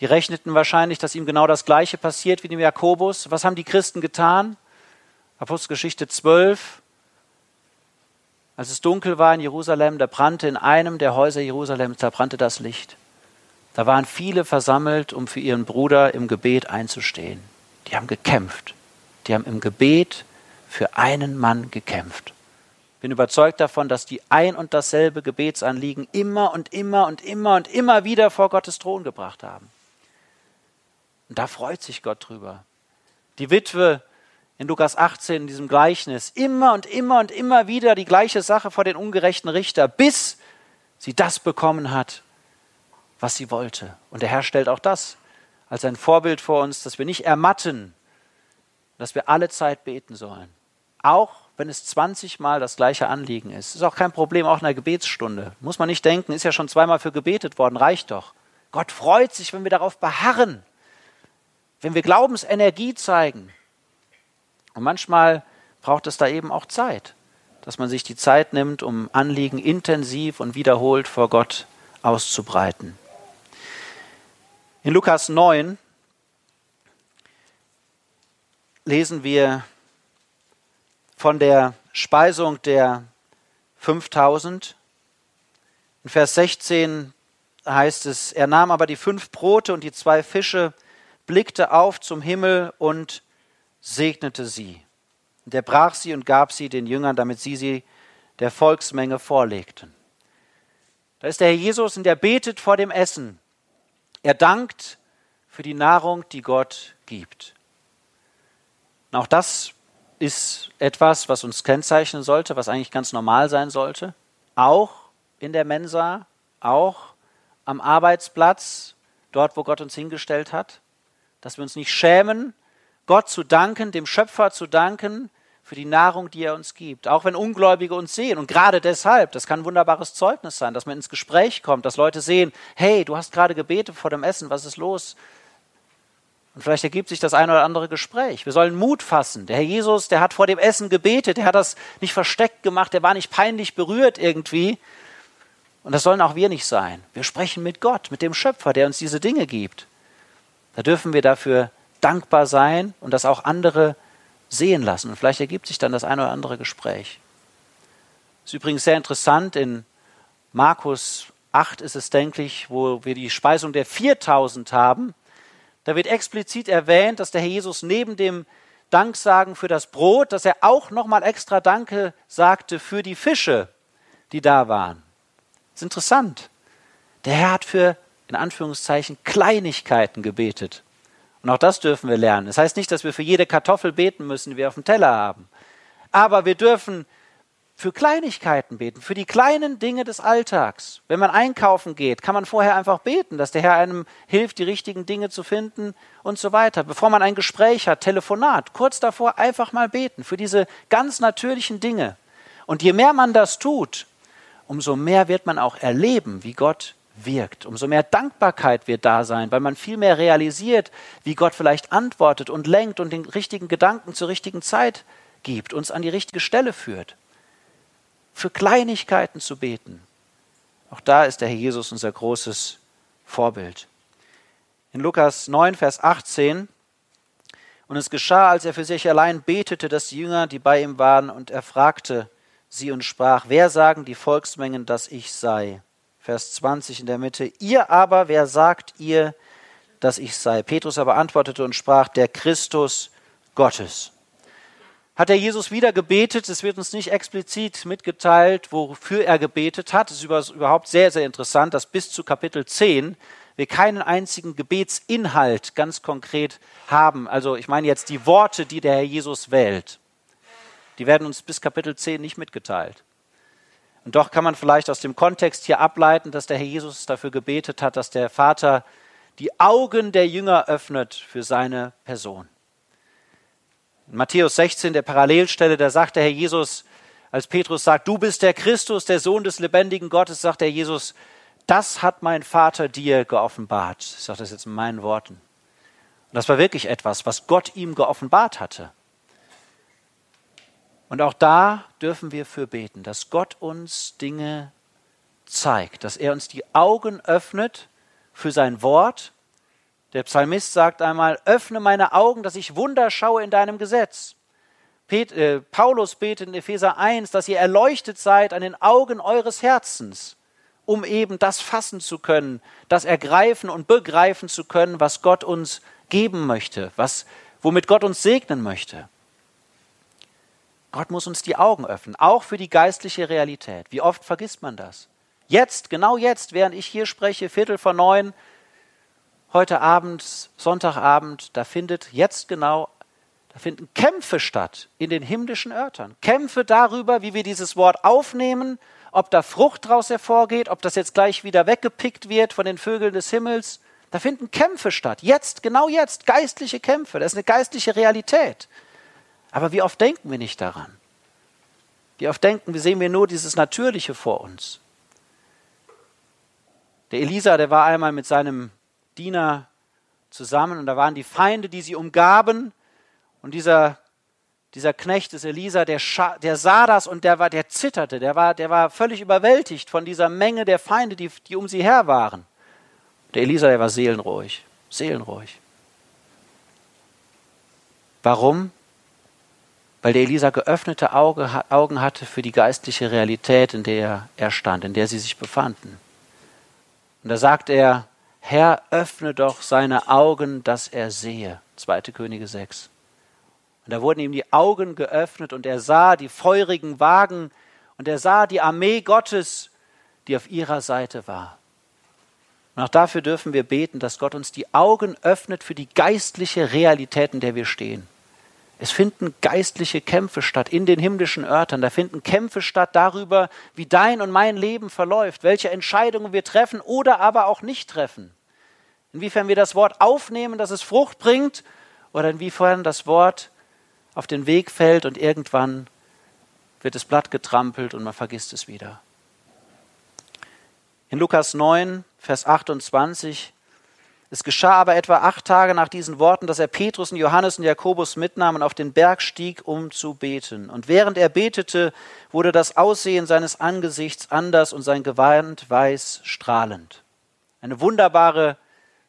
Die rechneten wahrscheinlich, dass ihm genau das Gleiche passiert wie dem Jakobus. Was haben die Christen getan? Apostelgeschichte 12. Als es dunkel war in Jerusalem, da brannte in einem der Häuser Jerusalems, da brannte das Licht. Da waren viele versammelt, um für ihren Bruder im Gebet einzustehen. Die haben gekämpft. Die haben im Gebet für einen Mann gekämpft bin überzeugt davon, dass die ein und dasselbe Gebetsanliegen immer und immer und immer und immer wieder vor Gottes Thron gebracht haben. Und da freut sich Gott drüber. Die Witwe in Lukas 18 in diesem Gleichnis, immer und immer und immer wieder die gleiche Sache vor den ungerechten Richter, bis sie das bekommen hat, was sie wollte. Und der Herr stellt auch das als ein Vorbild vor uns, dass wir nicht ermatten, dass wir alle Zeit beten sollen. Auch wenn es 20 Mal das gleiche Anliegen ist. Ist auch kein Problem, auch in der Gebetsstunde. Muss man nicht denken, ist ja schon zweimal für gebetet worden, reicht doch. Gott freut sich, wenn wir darauf beharren, wenn wir Glaubensenergie zeigen. Und manchmal braucht es da eben auch Zeit, dass man sich die Zeit nimmt, um Anliegen intensiv und wiederholt vor Gott auszubreiten. In Lukas 9 lesen wir von der Speisung der 5000. In Vers 16 heißt es, er nahm aber die fünf Brote und die zwei Fische, blickte auf zum Himmel und segnete sie. Und er brach sie und gab sie den Jüngern, damit sie sie der Volksmenge vorlegten. Da ist der Herr Jesus und er betet vor dem Essen. Er dankt für die Nahrung, die Gott gibt. Und auch das ist etwas, was uns kennzeichnen sollte, was eigentlich ganz normal sein sollte. Auch in der Mensa, auch am Arbeitsplatz, dort, wo Gott uns hingestellt hat. Dass wir uns nicht schämen, Gott zu danken, dem Schöpfer zu danken für die Nahrung, die er uns gibt. Auch wenn Ungläubige uns sehen. Und gerade deshalb, das kann ein wunderbares Zeugnis sein, dass man ins Gespräch kommt, dass Leute sehen, hey, du hast gerade gebetet vor dem Essen, was ist los? Und vielleicht ergibt sich das eine oder andere Gespräch. Wir sollen Mut fassen. Der Herr Jesus, der hat vor dem Essen gebetet, der hat das nicht versteckt gemacht, der war nicht peinlich berührt irgendwie. Und das sollen auch wir nicht sein. Wir sprechen mit Gott, mit dem Schöpfer, der uns diese Dinge gibt. Da dürfen wir dafür dankbar sein und das auch andere sehen lassen. Und vielleicht ergibt sich dann das eine oder andere Gespräch. Ist übrigens sehr interessant. In Markus 8 ist es, denke ich, wo wir die Speisung der 4000 haben. Da wird explizit erwähnt, dass der Herr Jesus neben dem Danksagen für das Brot, dass er auch nochmal extra Danke sagte für die Fische, die da waren. Das ist interessant. Der Herr hat für, in Anführungszeichen, Kleinigkeiten gebetet. Und auch das dürfen wir lernen. Das heißt nicht, dass wir für jede Kartoffel beten müssen, die wir auf dem Teller haben. Aber wir dürfen für Kleinigkeiten beten, für die kleinen Dinge des Alltags. Wenn man einkaufen geht, kann man vorher einfach beten, dass der Herr einem hilft, die richtigen Dinge zu finden und so weiter. Bevor man ein Gespräch hat, Telefonat, kurz davor einfach mal beten für diese ganz natürlichen Dinge. Und je mehr man das tut, umso mehr wird man auch erleben, wie Gott wirkt. Umso mehr Dankbarkeit wird da sein, weil man viel mehr realisiert, wie Gott vielleicht antwortet und lenkt und den richtigen Gedanken zur richtigen Zeit gibt, uns an die richtige Stelle führt. Für Kleinigkeiten zu beten. Auch da ist der Herr Jesus unser großes Vorbild. In Lukas 9, Vers 18 und es geschah, als er für sich allein betete, dass die Jünger, die bei ihm waren, und er fragte sie und sprach, wer sagen die Volksmengen, dass ich sei? Vers 20 in der Mitte. Ihr aber, wer sagt ihr, dass ich sei? Petrus aber antwortete und sprach, der Christus Gottes. Hat der Jesus wieder gebetet? Es wird uns nicht explizit mitgeteilt, wofür er gebetet hat. Es ist überhaupt sehr, sehr interessant, dass bis zu Kapitel 10 wir keinen einzigen Gebetsinhalt ganz konkret haben. Also ich meine jetzt die Worte, die der Herr Jesus wählt. Die werden uns bis Kapitel 10 nicht mitgeteilt. Und doch kann man vielleicht aus dem Kontext hier ableiten, dass der Herr Jesus dafür gebetet hat, dass der Vater die Augen der Jünger öffnet für seine Person. In Matthäus 16, der Parallelstelle, da sagt der Herr Jesus, als Petrus sagt, du bist der Christus, der Sohn des lebendigen Gottes, sagt der Jesus, das hat mein Vater dir geoffenbart. Ich sage das jetzt in meinen Worten. Und das war wirklich etwas, was Gott ihm geoffenbart hatte. Und auch da dürfen wir für beten, dass Gott uns Dinge zeigt, dass er uns die Augen öffnet für sein Wort. Der Psalmist sagt einmal, öffne meine Augen, dass ich Wunder schaue in deinem Gesetz. Pet, äh, Paulus betet in Epheser 1, dass ihr erleuchtet seid an den Augen eures Herzens, um eben das fassen zu können, das ergreifen und begreifen zu können, was Gott uns geben möchte, was, womit Gott uns segnen möchte. Gott muss uns die Augen öffnen, auch für die geistliche Realität. Wie oft vergisst man das? Jetzt, genau jetzt, während ich hier spreche, Viertel vor neun, heute Abend, Sonntagabend, da findet jetzt genau, da finden Kämpfe statt in den himmlischen Örtern. Kämpfe darüber, wie wir dieses Wort aufnehmen, ob da Frucht daraus hervorgeht, ob das jetzt gleich wieder weggepickt wird von den Vögeln des Himmels. Da finden Kämpfe statt. Jetzt, genau jetzt, geistliche Kämpfe. Das ist eine geistliche Realität. Aber wie oft denken wir nicht daran? Wie oft denken wir, sehen wir nur dieses Natürliche vor uns? Der Elisa, der war einmal mit seinem Diener zusammen und da waren die Feinde, die sie umgaben. Und dieser, dieser Knecht des Elisa, der, der sah das und der, war, der zitterte, der war, der war völlig überwältigt von dieser Menge der Feinde, die, die um sie her waren. Der Elisa, der war seelenruhig, seelenruhig. Warum? Weil der Elisa geöffnete Auge, Augen hatte für die geistliche Realität, in der er stand, in der sie sich befanden. Und da sagt er, Herr, öffne doch seine Augen, dass er sehe. 2. Könige 6. Und da wurden ihm die Augen geöffnet und er sah die feurigen Wagen und er sah die Armee Gottes, die auf ihrer Seite war. Und auch dafür dürfen wir beten, dass Gott uns die Augen öffnet für die geistliche Realität, in der wir stehen. Es finden geistliche Kämpfe statt in den himmlischen Örtern. Da finden Kämpfe statt darüber, wie dein und mein Leben verläuft, welche Entscheidungen wir treffen oder aber auch nicht treffen. Inwiefern wir das Wort aufnehmen, dass es Frucht bringt, oder inwiefern das Wort auf den Weg fällt und irgendwann wird das Blatt getrampelt und man vergisst es wieder. In Lukas 9, Vers 28 es geschah aber etwa acht Tage nach diesen Worten, dass er Petrus und Johannes und Jakobus mitnahm und auf den Berg stieg, um zu beten. Und während er betete, wurde das Aussehen seines Angesichts anders und sein Gewand weiß strahlend. Eine wunderbare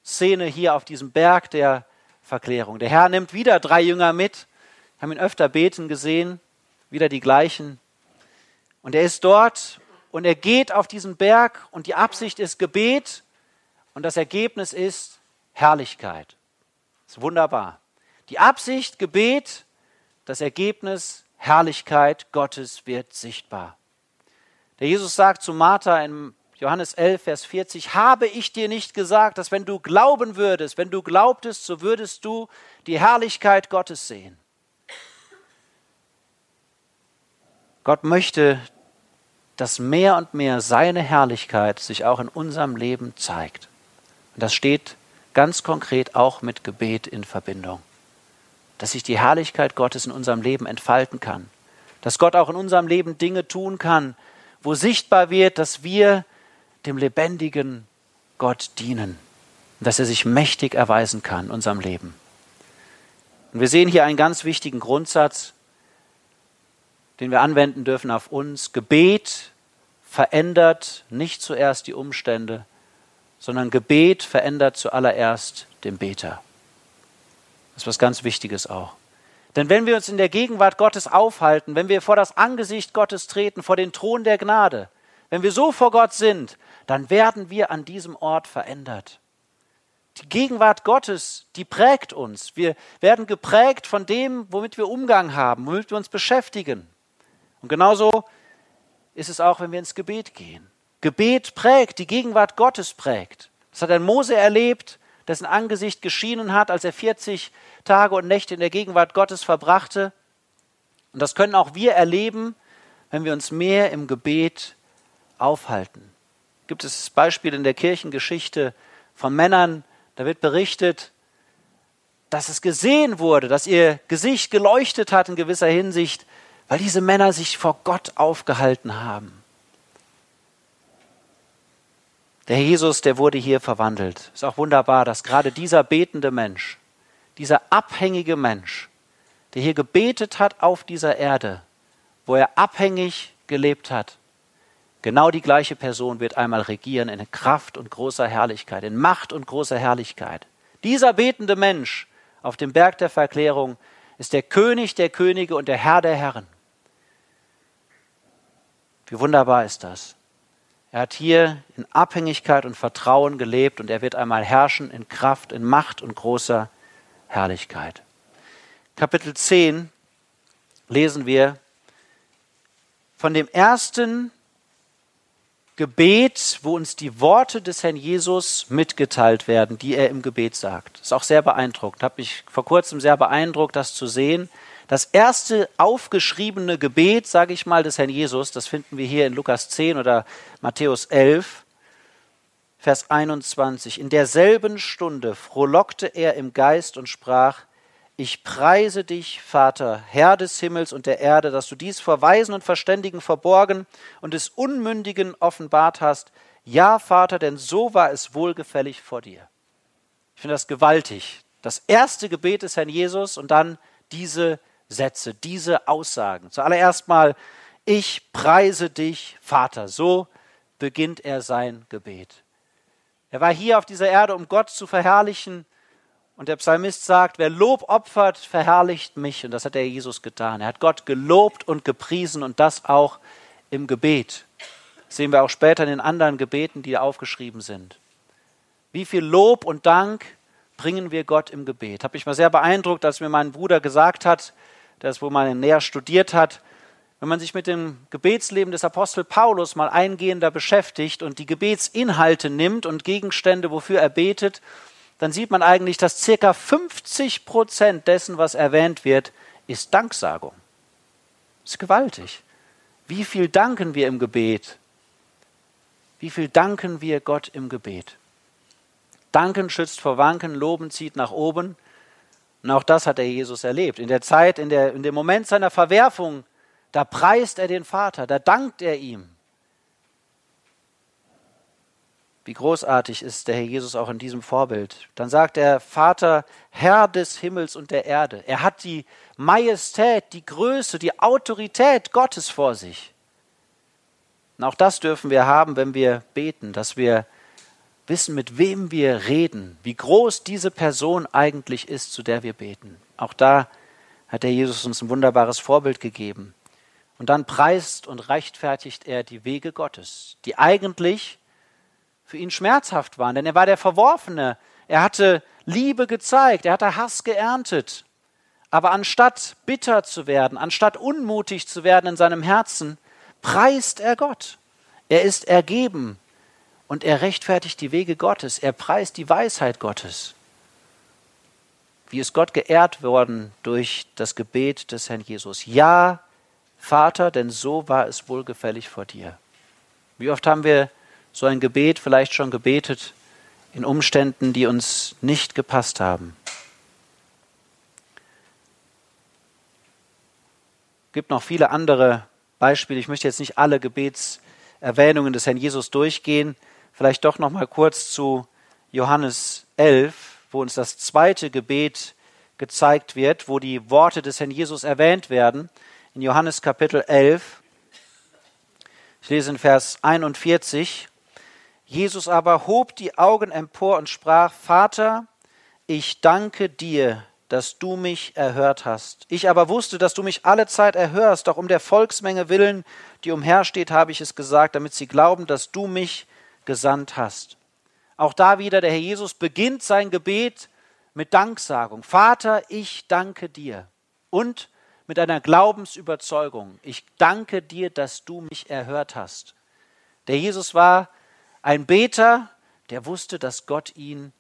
Szene hier auf diesem Berg der Verklärung. Der Herr nimmt wieder drei Jünger mit, haben ihn öfter beten gesehen, wieder die gleichen. Und er ist dort und er geht auf diesen Berg und die Absicht ist Gebet und das Ergebnis ist Herrlichkeit. Ist wunderbar. Die Absicht, Gebet, das Ergebnis, Herrlichkeit Gottes wird sichtbar. Der Jesus sagt zu Martha in Johannes 11, Vers 40, habe ich dir nicht gesagt, dass wenn du glauben würdest, wenn du glaubtest, so würdest du die Herrlichkeit Gottes sehen. Gott möchte, dass mehr und mehr seine Herrlichkeit sich auch in unserem Leben zeigt. Und das steht ganz konkret auch mit Gebet in Verbindung. Dass sich die Herrlichkeit Gottes in unserem Leben entfalten kann. Dass Gott auch in unserem Leben Dinge tun kann, wo sichtbar wird, dass wir dem lebendigen Gott dienen. Und dass er sich mächtig erweisen kann in unserem Leben. Und wir sehen hier einen ganz wichtigen Grundsatz, den wir anwenden dürfen auf uns. Gebet verändert nicht zuerst die Umstände, sondern Gebet verändert zuallererst den Beter. Das ist was ganz Wichtiges auch. Denn wenn wir uns in der Gegenwart Gottes aufhalten, wenn wir vor das Angesicht Gottes treten, vor den Thron der Gnade, wenn wir so vor Gott sind, dann werden wir an diesem Ort verändert. Die Gegenwart Gottes, die prägt uns. Wir werden geprägt von dem, womit wir Umgang haben, womit wir uns beschäftigen. Und genauso ist es auch, wenn wir ins Gebet gehen. Gebet prägt, die Gegenwart Gottes prägt. Das hat ein Mose erlebt, dessen Angesicht geschienen hat, als er 40 Tage und Nächte in der Gegenwart Gottes verbrachte. Und das können auch wir erleben, wenn wir uns mehr im Gebet aufhalten. Gibt es Beispiele in der Kirchengeschichte von Männern, da wird berichtet, dass es gesehen wurde, dass ihr Gesicht geleuchtet hat in gewisser Hinsicht, weil diese Männer sich vor Gott aufgehalten haben. Der Jesus, der wurde hier verwandelt. Ist auch wunderbar, dass gerade dieser betende Mensch, dieser abhängige Mensch, der hier gebetet hat auf dieser Erde, wo er abhängig gelebt hat, genau die gleiche Person wird einmal regieren in Kraft und großer Herrlichkeit, in Macht und großer Herrlichkeit. Dieser betende Mensch auf dem Berg der Verklärung ist der König der Könige und der Herr der Herren. Wie wunderbar ist das? Er hat hier in Abhängigkeit und Vertrauen gelebt und er wird einmal herrschen in Kraft, in Macht und großer Herrlichkeit. Kapitel 10 lesen wir von dem ersten Gebet, wo uns die Worte des Herrn Jesus mitgeteilt werden, die er im Gebet sagt. Das ist auch sehr beeindruckend. Habe mich vor kurzem sehr beeindruckt, das zu sehen, das erste aufgeschriebene Gebet, sage ich mal, des Herrn Jesus, das finden wir hier in Lukas 10 oder Matthäus 11, Vers 21. In derselben Stunde frohlockte er im Geist und sprach, ich preise dich, Vater, Herr des Himmels und der Erde, dass du dies vor Weisen und Verständigen verborgen und des Unmündigen offenbart hast. Ja, Vater, denn so war es wohlgefällig vor dir. Ich finde das gewaltig. Das erste Gebet des Herrn Jesus und dann diese Sätze, diese Aussagen. Zuallererst mal, ich preise dich, Vater. So beginnt er sein Gebet. Er war hier auf dieser Erde, um Gott zu verherrlichen. Und der Psalmist sagt, wer Lob opfert, verherrlicht mich. Und das hat der Jesus getan. Er hat Gott gelobt und gepriesen und das auch im Gebet. Das sehen wir auch später in den anderen Gebeten, die aufgeschrieben sind. Wie viel Lob und Dank bringen wir Gott im Gebet? Habe mich mal sehr beeindruckt, als mir mein Bruder gesagt hat, der es wohl mal näher studiert hat, wenn man sich mit dem Gebetsleben des Apostel Paulus mal eingehender beschäftigt und die Gebetsinhalte nimmt und Gegenstände, wofür er betet, dann sieht man eigentlich, dass circa 50 Prozent dessen, was erwähnt wird, ist Danksagung. Das ist gewaltig. Wie viel danken wir im Gebet? Wie viel danken wir Gott im Gebet? Danken schützt vor Wanken, Loben zieht nach oben. Und auch das hat der Jesus erlebt. In der Zeit, in, der, in dem Moment seiner Verwerfung da preist er den Vater, da dankt er ihm. Wie großartig ist der Herr Jesus auch in diesem Vorbild. Dann sagt er, Vater, Herr des Himmels und der Erde. Er hat die Majestät, die Größe, die Autorität Gottes vor sich. Und auch das dürfen wir haben, wenn wir beten, dass wir wissen, mit wem wir reden, wie groß diese Person eigentlich ist, zu der wir beten. Auch da hat der Jesus uns ein wunderbares Vorbild gegeben. Und dann preist und rechtfertigt er die Wege Gottes, die eigentlich für ihn schmerzhaft waren, denn er war der Verworfene. Er hatte Liebe gezeigt, er hatte Hass geerntet. Aber anstatt bitter zu werden, anstatt unmutig zu werden in seinem Herzen, preist er Gott. Er ist ergeben und er rechtfertigt die Wege Gottes. Er preist die Weisheit Gottes. Wie ist Gott geehrt worden durch das Gebet des Herrn Jesus? Ja, Vater, denn so war es wohlgefällig vor dir. Wie oft haben wir so ein Gebet vielleicht schon gebetet in Umständen, die uns nicht gepasst haben? Es gibt noch viele andere Beispiele. Ich möchte jetzt nicht alle Gebetserwähnungen des Herrn Jesus durchgehen. Vielleicht doch noch mal kurz zu Johannes 11, wo uns das zweite Gebet gezeigt wird, wo die Worte des Herrn Jesus erwähnt werden in Johannes Kapitel 11. Ich lese in Vers 41. Jesus aber hob die Augen empor und sprach, Vater, ich danke dir, dass du mich erhört hast. Ich aber wusste, dass du mich alle Zeit erhörst, doch um der Volksmenge willen, die umhersteht, habe ich es gesagt, damit sie glauben, dass du mich gesandt hast. Auch da wieder, der Herr Jesus beginnt sein Gebet mit Danksagung. Vater, ich danke dir. Und mit einer Glaubensüberzeugung. Ich danke dir, dass du mich erhört hast. Der Jesus war ein Beter, der wusste, dass Gott ihn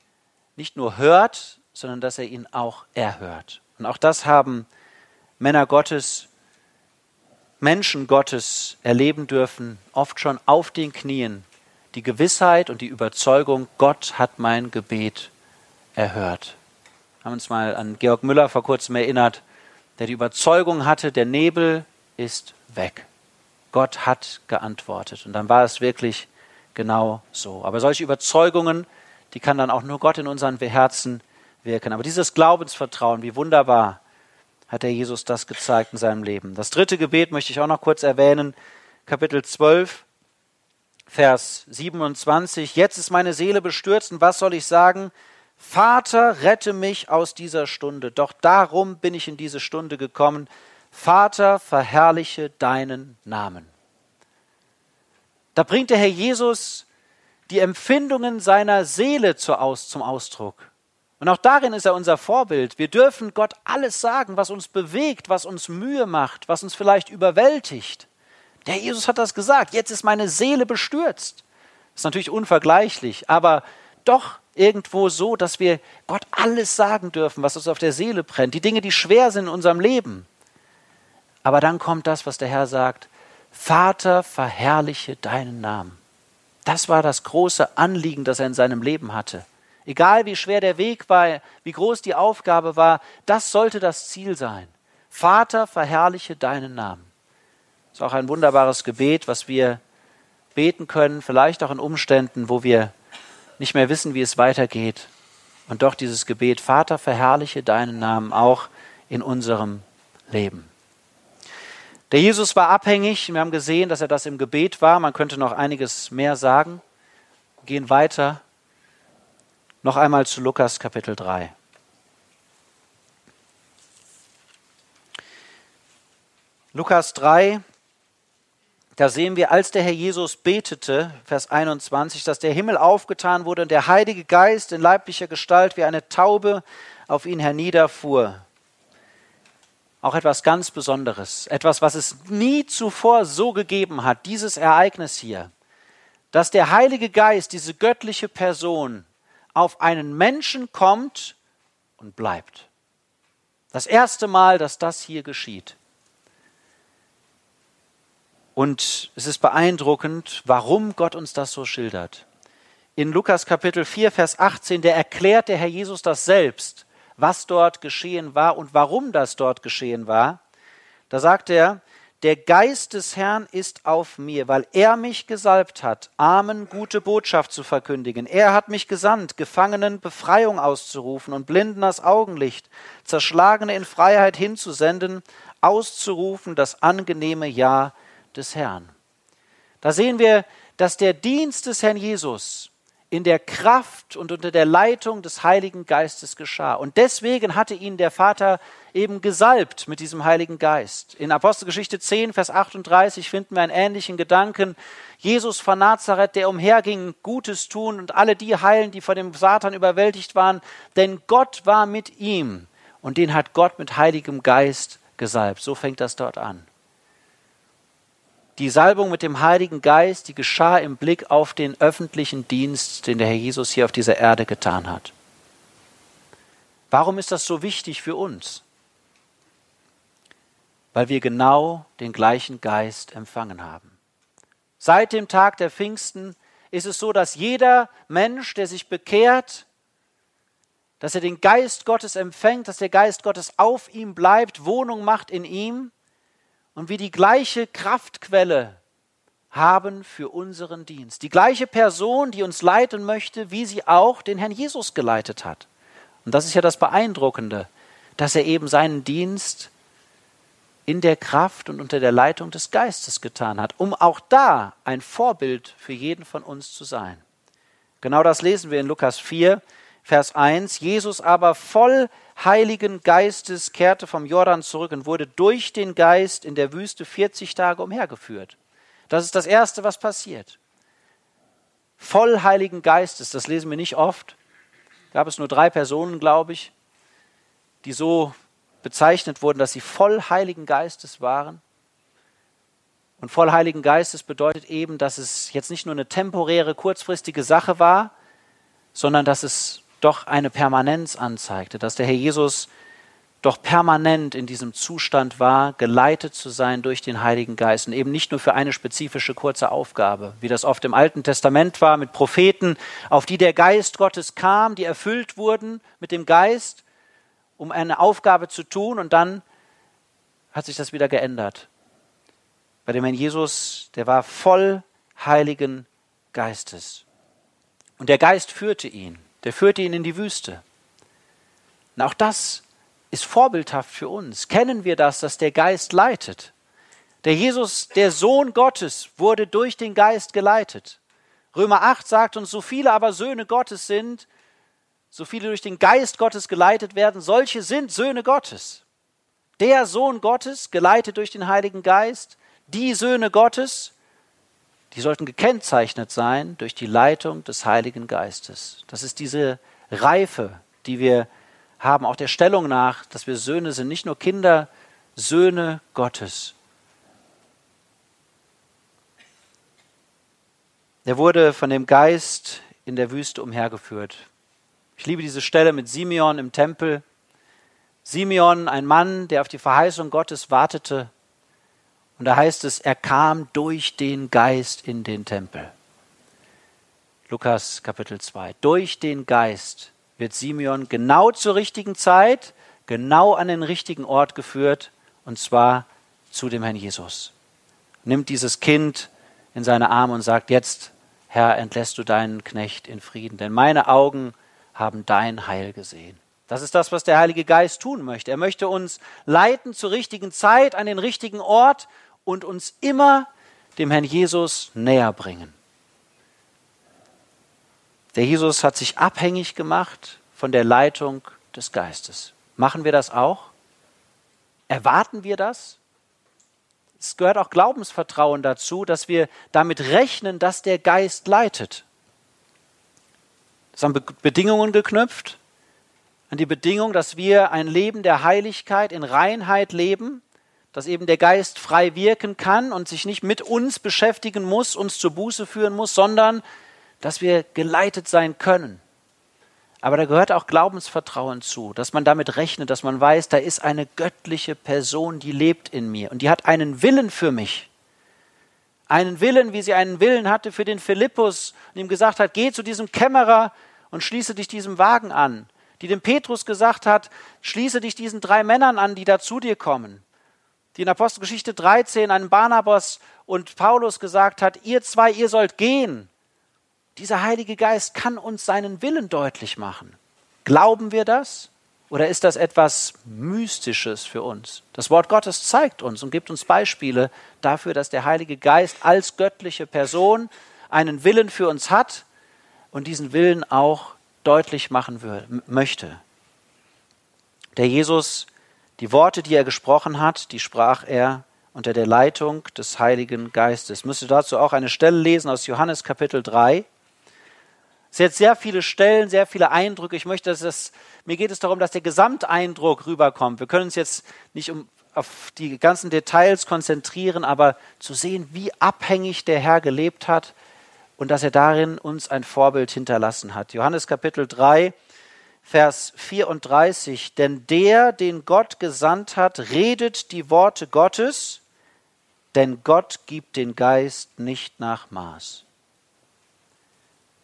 nicht nur hört, sondern dass er ihn auch erhört. Und auch das haben Männer Gottes, Menschen Gottes erleben dürfen, oft schon auf den Knien, die Gewissheit und die Überzeugung, Gott hat mein Gebet erhört. Wir haben uns mal an Georg Müller vor kurzem erinnert, der die Überzeugung hatte, der Nebel ist weg. Gott hat geantwortet. Und dann war es wirklich genau so. Aber solche Überzeugungen, die kann dann auch nur Gott in unseren Herzen wirken. Aber dieses Glaubensvertrauen, wie wunderbar hat der Jesus das gezeigt in seinem Leben. Das dritte Gebet möchte ich auch noch kurz erwähnen. Kapitel 12, Vers 27. Jetzt ist meine Seele bestürzt und was soll ich sagen? Vater, rette mich aus dieser Stunde. Doch darum bin ich in diese Stunde gekommen. Vater, verherrliche deinen Namen. Da bringt der Herr Jesus die Empfindungen seiner Seele zum Ausdruck. Und auch darin ist er unser Vorbild. Wir dürfen Gott alles sagen, was uns bewegt, was uns Mühe macht, was uns vielleicht überwältigt. Der Jesus hat das gesagt. Jetzt ist meine Seele bestürzt. Ist natürlich unvergleichlich, aber doch irgendwo so, dass wir Gott alles sagen dürfen, was uns auf der Seele brennt, die Dinge, die schwer sind in unserem Leben. Aber dann kommt das, was der Herr sagt, Vater, verherrliche deinen Namen. Das war das große Anliegen, das er in seinem Leben hatte. Egal wie schwer der Weg war, wie groß die Aufgabe war, das sollte das Ziel sein. Vater, verherrliche deinen Namen. Ist auch ein wunderbares Gebet, was wir beten können, vielleicht auch in Umständen, wo wir nicht mehr wissen, wie es weitergeht. Und doch dieses Gebet, Vater, verherrliche deinen Namen auch in unserem Leben. Der Jesus war abhängig. Wir haben gesehen, dass er das im Gebet war. Man könnte noch einiges mehr sagen. Wir gehen weiter. Noch einmal zu Lukas Kapitel 3. Lukas 3, da sehen wir, als der Herr Jesus betete, Vers 21, dass der Himmel aufgetan wurde und der Heilige Geist in leiblicher Gestalt wie eine Taube auf ihn herniederfuhr. Auch etwas ganz Besonderes, etwas, was es nie zuvor so gegeben hat, dieses Ereignis hier, dass der Heilige Geist, diese göttliche Person, auf einen Menschen kommt und bleibt. Das erste Mal, dass das hier geschieht. Und es ist beeindruckend, warum Gott uns das so schildert. In Lukas Kapitel 4, Vers 18, der erklärt der Herr Jesus das selbst, was dort geschehen war und warum das dort geschehen war. Da sagt er, der Geist des Herrn ist auf mir, weil er mich gesalbt hat, Armen gute Botschaft zu verkündigen. Er hat mich gesandt, Gefangenen Befreiung auszurufen und Blinden das Augenlicht, Zerschlagene in Freiheit hinzusenden, auszurufen das angenehme Ja des Herrn. Da sehen wir, dass der Dienst des Herrn Jesus in der Kraft und unter der Leitung des Heiligen Geistes geschah. Und deswegen hatte ihn der Vater eben gesalbt mit diesem Heiligen Geist. In Apostelgeschichte 10, Vers 38 finden wir einen ähnlichen Gedanken. Jesus von Nazareth, der umherging, Gutes tun und alle die heilen, die von dem Satan überwältigt waren, denn Gott war mit ihm und den hat Gott mit Heiligem Geist gesalbt. So fängt das dort an. Die Salbung mit dem Heiligen Geist, die geschah im Blick auf den öffentlichen Dienst, den der Herr Jesus hier auf dieser Erde getan hat. Warum ist das so wichtig für uns? Weil wir genau den gleichen Geist empfangen haben. Seit dem Tag der Pfingsten ist es so, dass jeder Mensch, der sich bekehrt, dass er den Geist Gottes empfängt, dass der Geist Gottes auf ihm bleibt, Wohnung macht in ihm, und wir die gleiche Kraftquelle haben für unseren Dienst. Die gleiche Person, die uns leiten möchte, wie sie auch den Herrn Jesus geleitet hat. Und das ist ja das Beeindruckende, dass er eben seinen Dienst in der Kraft und unter der Leitung des Geistes getan hat, um auch da ein Vorbild für jeden von uns zu sein. Genau das lesen wir in Lukas 4, Vers 1. Jesus aber voll Heiligen Geistes kehrte vom Jordan zurück und wurde durch den Geist in der Wüste 40 Tage umhergeführt. Das ist das Erste, was passiert. Voll Heiligen Geistes, das lesen wir nicht oft. Gab es nur drei Personen, glaube ich, die so bezeichnet wurden, dass sie voll Heiligen Geistes waren. Und voll Heiligen Geistes bedeutet eben, dass es jetzt nicht nur eine temporäre, kurzfristige Sache war, sondern dass es doch eine Permanenz anzeigte, dass der Herr Jesus doch permanent in diesem Zustand war, geleitet zu sein durch den Heiligen Geist und eben nicht nur für eine spezifische kurze Aufgabe, wie das oft im Alten Testament war mit Propheten, auf die der Geist Gottes kam, die erfüllt wurden mit dem Geist, um eine Aufgabe zu tun und dann hat sich das wieder geändert. Bei dem Herrn Jesus, der war voll Heiligen Geistes. Und der Geist führte ihn der führte ihn in die Wüste. Und auch das ist vorbildhaft für uns. Kennen wir das, dass der Geist leitet? Der Jesus, der Sohn Gottes, wurde durch den Geist geleitet. Römer 8 sagt uns, so viele aber Söhne Gottes sind, so viele durch den Geist Gottes geleitet werden, solche sind Söhne Gottes. Der Sohn Gottes, geleitet durch den Heiligen Geist, die Söhne Gottes, die sollten gekennzeichnet sein durch die Leitung des Heiligen Geistes. Das ist diese Reife, die wir haben, auch der Stellung nach, dass wir Söhne sind, nicht nur Kinder, Söhne Gottes. Er wurde von dem Geist in der Wüste umhergeführt. Ich liebe diese Stelle mit Simeon im Tempel. Simeon, ein Mann, der auf die Verheißung Gottes wartete, und da heißt es, er kam durch den Geist in den Tempel. Lukas Kapitel 2. Durch den Geist wird Simeon genau zur richtigen Zeit, genau an den richtigen Ort geführt, und zwar zu dem Herrn Jesus. Nimmt dieses Kind in seine Arme und sagt, jetzt, Herr, entlässt du deinen Knecht in Frieden, denn meine Augen haben dein Heil gesehen. Das ist das, was der Heilige Geist tun möchte. Er möchte uns leiten zur richtigen Zeit, an den richtigen Ort und uns immer dem Herrn Jesus näher bringen. Der Jesus hat sich abhängig gemacht von der Leitung des Geistes. Machen wir das auch? Erwarten wir das? es gehört auch Glaubensvertrauen dazu, dass wir damit rechnen, dass der Geist leitet. Ist an Bedingungen geknüpft, an die Bedingung, dass wir ein Leben der Heiligkeit in Reinheit leben, dass eben der Geist frei wirken kann und sich nicht mit uns beschäftigen muss, uns zur Buße führen muss, sondern dass wir geleitet sein können. Aber da gehört auch Glaubensvertrauen zu, dass man damit rechnet, dass man weiß, da ist eine göttliche Person, die lebt in mir und die hat einen Willen für mich. Einen Willen, wie sie einen Willen hatte für den Philippus und ihm gesagt hat, geh zu diesem Kämmerer und schließe dich diesem Wagen an. Die dem Petrus gesagt hat, schließe dich diesen drei Männern an, die da zu dir kommen. Die in Apostelgeschichte 13 einem Barnabas und Paulus gesagt hat, ihr zwei, ihr sollt gehen dieser Heilige Geist kann uns seinen Willen deutlich machen. Glauben wir das? Oder ist das etwas Mystisches für uns? Das Wort Gottes zeigt uns und gibt uns Beispiele dafür, dass der Heilige Geist als göttliche Person einen Willen für uns hat und diesen Willen auch deutlich machen möchte. Der Jesus, die Worte, die er gesprochen hat, die sprach er unter der Leitung des Heiligen Geistes. Ich müsste dazu auch eine Stelle lesen aus Johannes Kapitel 3. Es sind jetzt sehr viele Stellen, sehr viele Eindrücke. Ich möchte, dass es, mir geht es darum, dass der Gesamteindruck rüberkommt. Wir können uns jetzt nicht um, auf die ganzen Details konzentrieren, aber zu sehen, wie abhängig der Herr gelebt hat und dass er darin uns ein Vorbild hinterlassen hat. Johannes Kapitel 3, Vers 34. Denn der, den Gott gesandt hat, redet die Worte Gottes, denn Gott gibt den Geist nicht nach Maß.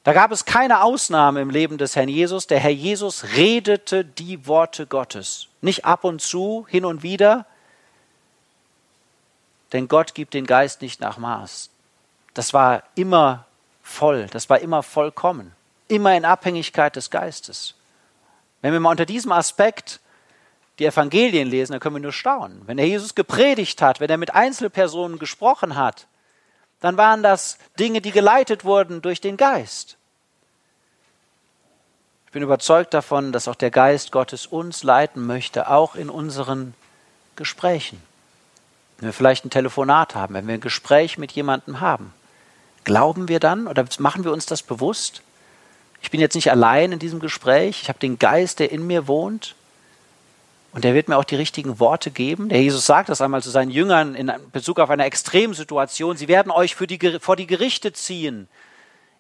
Da gab es keine Ausnahme im Leben des Herrn Jesus. Der Herr Jesus redete die Worte Gottes. Nicht ab und zu, hin und wieder. Denn Gott gibt den Geist nicht nach Maß. Das war immer voll, das war immer vollkommen. Immer in Abhängigkeit des Geistes. Wenn wir mal unter diesem Aspekt die Evangelien lesen, dann können wir nur staunen. Wenn der Jesus gepredigt hat, wenn er mit Einzelpersonen gesprochen hat, dann waren das Dinge, die geleitet wurden durch den Geist. Ich bin überzeugt davon, dass auch der Geist Gottes uns leiten möchte, auch in unseren Gesprächen. Wenn wir vielleicht ein Telefonat haben, wenn wir ein Gespräch mit jemandem haben, glauben wir dann oder machen wir uns das bewusst? Ich bin jetzt nicht allein in diesem Gespräch, ich habe den Geist, der in mir wohnt und der wird mir auch die richtigen Worte geben. Der Jesus sagt das einmal zu seinen Jüngern in Bezug auf eine Extremsituation. Sie werden euch die, vor die Gerichte ziehen.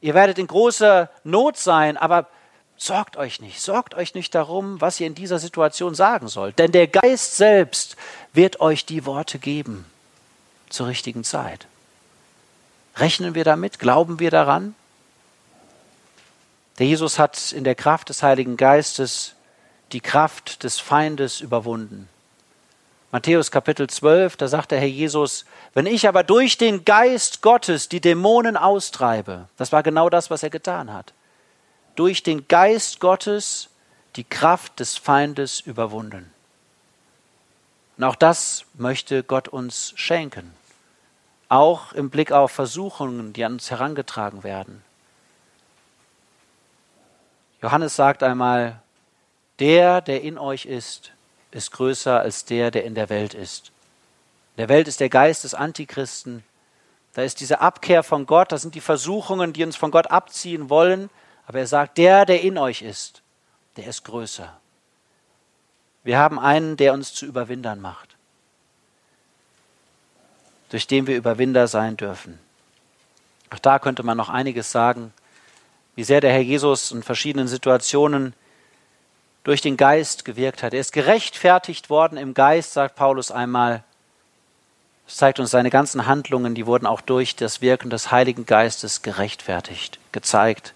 Ihr werdet in großer Not sein, aber sorgt euch nicht. Sorgt euch nicht darum, was ihr in dieser Situation sagen sollt. Denn der Geist selbst wird euch die Worte geben zur richtigen Zeit. Rechnen wir damit? Glauben wir daran? Der Jesus hat in der Kraft des Heiligen Geistes die Kraft des Feindes überwunden. Matthäus Kapitel 12, da sagt der Herr Jesus, wenn ich aber durch den Geist Gottes die Dämonen austreibe, das war genau das, was er getan hat, durch den Geist Gottes die Kraft des Feindes überwunden. Und auch das möchte Gott uns schenken, auch im Blick auf Versuchungen, die an uns herangetragen werden. Johannes sagt einmal, der, der in euch ist, ist größer als der, der in der Welt ist. In der Welt ist der Geist des Antichristen. Da ist diese Abkehr von Gott, das sind die Versuchungen, die uns von Gott abziehen wollen. Aber er sagt, der, der in euch ist, der ist größer. Wir haben einen, der uns zu Überwindern macht, durch den wir Überwinder sein dürfen. Auch da könnte man noch einiges sagen, wie sehr der Herr Jesus in verschiedenen Situationen durch den Geist gewirkt hat. Er ist gerechtfertigt worden im Geist, sagt Paulus einmal. Das zeigt uns seine ganzen Handlungen, die wurden auch durch das Wirken des Heiligen Geistes gerechtfertigt, gezeigt.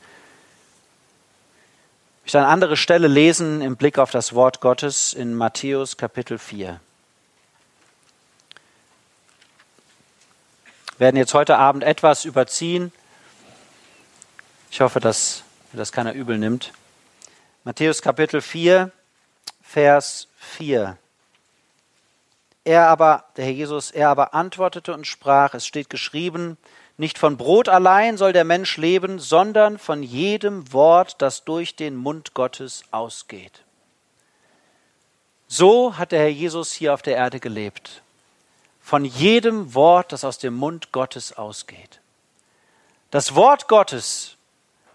Ich möchte eine andere Stelle lesen im Blick auf das Wort Gottes in Matthäus Kapitel 4. Wir werden jetzt heute Abend etwas überziehen. Ich hoffe, dass mir das keiner übel nimmt. Matthäus Kapitel 4, Vers 4. Er aber, der Herr Jesus, er aber antwortete und sprach, es steht geschrieben, nicht von Brot allein soll der Mensch leben, sondern von jedem Wort, das durch den Mund Gottes ausgeht. So hat der Herr Jesus hier auf der Erde gelebt. von jedem Wort, das aus dem Mund Gottes ausgeht. Das Wort Gottes,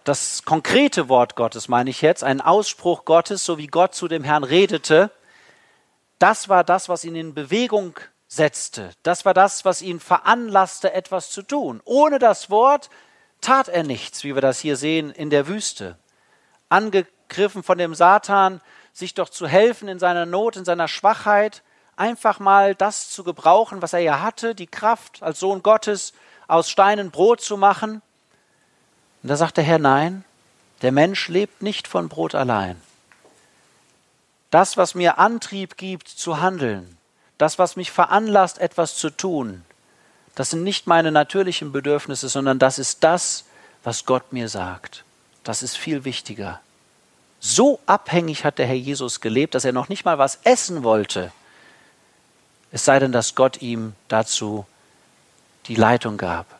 das konkrete Wort Gottes meine ich jetzt, ein Ausspruch Gottes, so wie Gott zu dem Herrn redete, das war das, was ihn in Bewegung setzte. Das war das, was ihn veranlasste, etwas zu tun. Ohne das Wort tat er nichts, wie wir das hier sehen in der Wüste. Angegriffen von dem Satan, sich doch zu helfen in seiner Not, in seiner Schwachheit, einfach mal das zu gebrauchen, was er ja hatte, die Kraft als Sohn Gottes aus Steinen Brot zu machen. Und da sagt der Herr, nein, der Mensch lebt nicht von Brot allein. Das, was mir Antrieb gibt zu handeln, das, was mich veranlasst, etwas zu tun, das sind nicht meine natürlichen Bedürfnisse, sondern das ist das, was Gott mir sagt. Das ist viel wichtiger. So abhängig hat der Herr Jesus gelebt, dass er noch nicht mal was essen wollte, es sei denn, dass Gott ihm dazu die Leitung gab.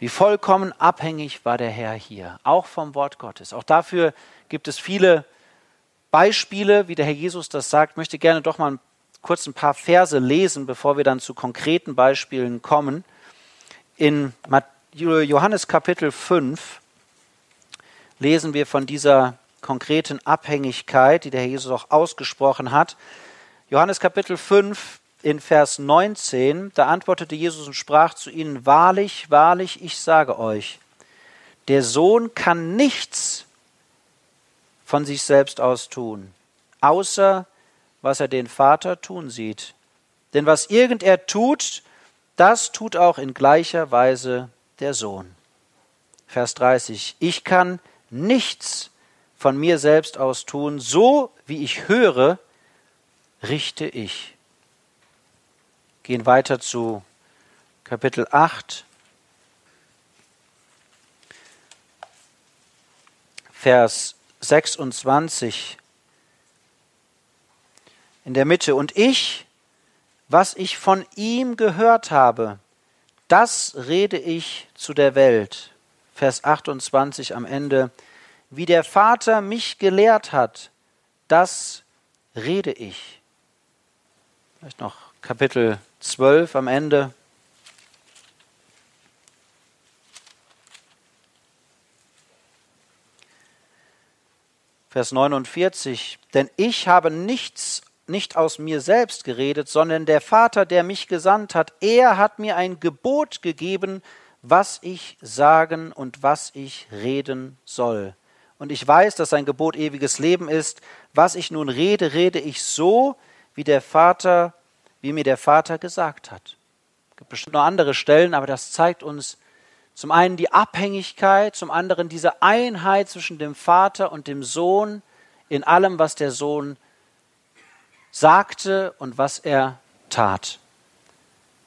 Wie vollkommen abhängig war der Herr hier, auch vom Wort Gottes. Auch dafür gibt es viele Beispiele, wie der Herr Jesus das sagt. Ich möchte gerne doch mal kurz ein paar Verse lesen, bevor wir dann zu konkreten Beispielen kommen. In Johannes Kapitel 5 lesen wir von dieser konkreten Abhängigkeit, die der Herr Jesus auch ausgesprochen hat. Johannes Kapitel 5 in Vers 19, da antwortete Jesus und sprach zu ihnen, Wahrlich, wahrlich, ich sage euch, der Sohn kann nichts von sich selbst aus tun, außer was er den Vater tun sieht. Denn was irgend er tut, das tut auch in gleicher Weise der Sohn. Vers 30. Ich kann nichts von mir selbst aus tun, so wie ich höre, richte ich. Gehen weiter zu Kapitel 8, Vers 26 in der Mitte. Und ich, was ich von ihm gehört habe, das rede ich zu der Welt. Vers 28 am Ende. Wie der Vater mich gelehrt hat, das rede ich. Vielleicht noch Kapitel 12 am Ende. Vers 49. Denn ich habe nichts nicht aus mir selbst geredet, sondern der Vater, der mich gesandt hat, er hat mir ein Gebot gegeben, was ich sagen und was ich reden soll. Und ich weiß, dass sein Gebot ewiges Leben ist. Was ich nun rede, rede ich so, wie der Vater, wie mir der Vater gesagt hat. Es gibt bestimmt noch andere Stellen, aber das zeigt uns zum einen die Abhängigkeit, zum anderen diese Einheit zwischen dem Vater und dem Sohn in allem, was der Sohn sagte und was er tat.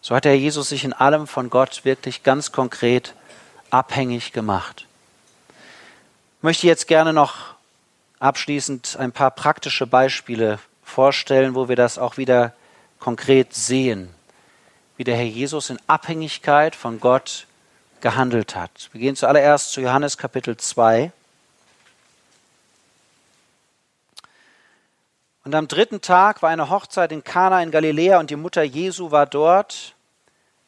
So hat der Jesus sich in allem von Gott wirklich ganz konkret abhängig gemacht. Ich möchte jetzt gerne noch abschließend ein paar praktische Beispiele vorstellen, wo wir das auch wieder konkret sehen, wie der Herr Jesus in Abhängigkeit von Gott gehandelt hat. Wir gehen zuallererst zu Johannes Kapitel 2. Und am dritten Tag war eine Hochzeit in Kana in Galiläa und die Mutter Jesu war dort.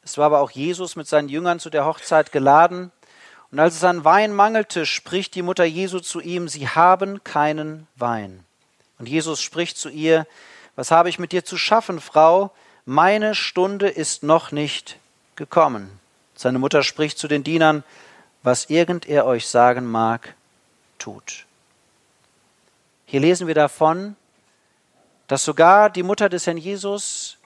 Es war aber auch Jesus mit seinen Jüngern zu der Hochzeit geladen. Und als es an Wein mangelte, spricht die Mutter Jesu zu ihm, sie haben keinen Wein. Und Jesus spricht zu ihr, was habe ich mit dir zu schaffen, Frau? Meine Stunde ist noch nicht gekommen. Seine Mutter spricht zu den Dienern, was irgend er euch sagen mag, tut. Hier lesen wir davon, dass sogar die Mutter des Herrn Jesus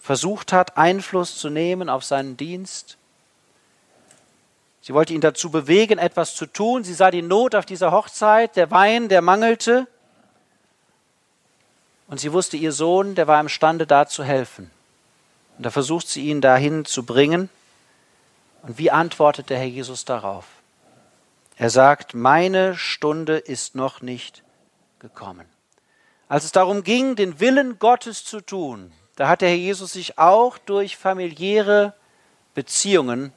versucht hat, Einfluss zu nehmen auf seinen Dienst. Sie wollte ihn dazu bewegen, etwas zu tun. Sie sah die Not auf dieser Hochzeit, der Wein, der mangelte. Und sie wusste, ihr Sohn, der war imstande, da zu helfen. Und da versucht sie ihn dahin zu bringen. Und wie antwortet der Herr Jesus darauf? Er sagt, meine Stunde ist noch nicht gekommen. Als es darum ging, den Willen Gottes zu tun, da hat der Herr Jesus sich auch durch familiäre Beziehungen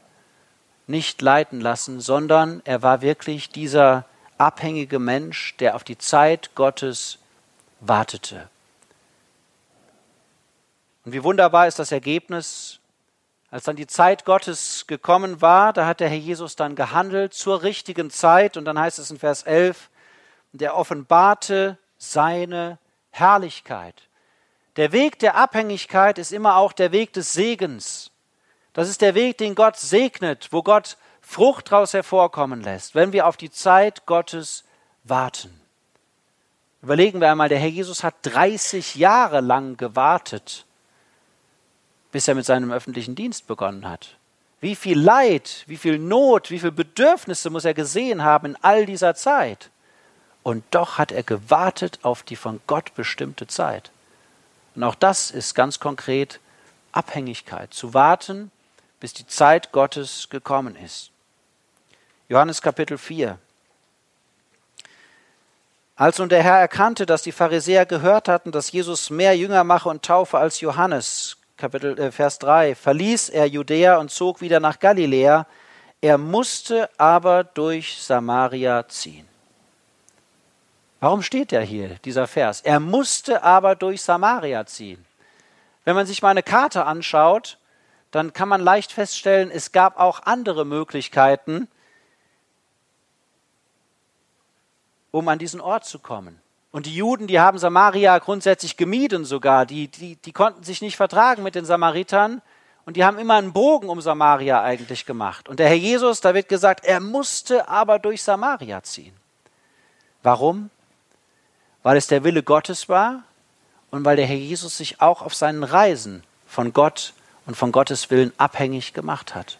nicht leiten lassen, sondern er war wirklich dieser abhängige Mensch, der auf die Zeit Gottes wartete. Und wie wunderbar ist das Ergebnis, als dann die Zeit Gottes gekommen war, da hat der Herr Jesus dann gehandelt zur richtigen Zeit. Und dann heißt es in Vers 11, der offenbarte seine Herrlichkeit. Der Weg der Abhängigkeit ist immer auch der Weg des Segens. Das ist der Weg, den Gott segnet, wo Gott Frucht daraus hervorkommen lässt, wenn wir auf die Zeit Gottes warten. Überlegen wir einmal, der Herr Jesus hat 30 Jahre lang gewartet, bis er mit seinem öffentlichen Dienst begonnen hat. Wie viel Leid, wie viel Not, wie viele Bedürfnisse muss er gesehen haben in all dieser Zeit. Und doch hat er gewartet auf die von Gott bestimmte Zeit. Und auch das ist ganz konkret Abhängigkeit, zu warten, bis die Zeit Gottes gekommen ist. Johannes Kapitel 4. Als nun der Herr erkannte, dass die Pharisäer gehört hatten, dass Jesus mehr Jünger mache und taufe als Johannes, Kapitel, äh, Vers 3, verließ er Judäa und zog wieder nach Galiläa. Er musste aber durch Samaria ziehen. Warum steht der hier, dieser Vers? Er musste aber durch Samaria ziehen. Wenn man sich mal eine Karte anschaut, dann kann man leicht feststellen, es gab auch andere Möglichkeiten, um an diesen Ort zu kommen. Und die Juden, die haben Samaria grundsätzlich gemieden sogar. Die, die, die konnten sich nicht vertragen mit den Samaritern und die haben immer einen Bogen um Samaria eigentlich gemacht. Und der Herr Jesus, da wird gesagt, er musste aber durch Samaria ziehen. Warum? Weil es der Wille Gottes war und weil der Herr Jesus sich auch auf seinen Reisen von Gott und von Gottes Willen abhängig gemacht hat.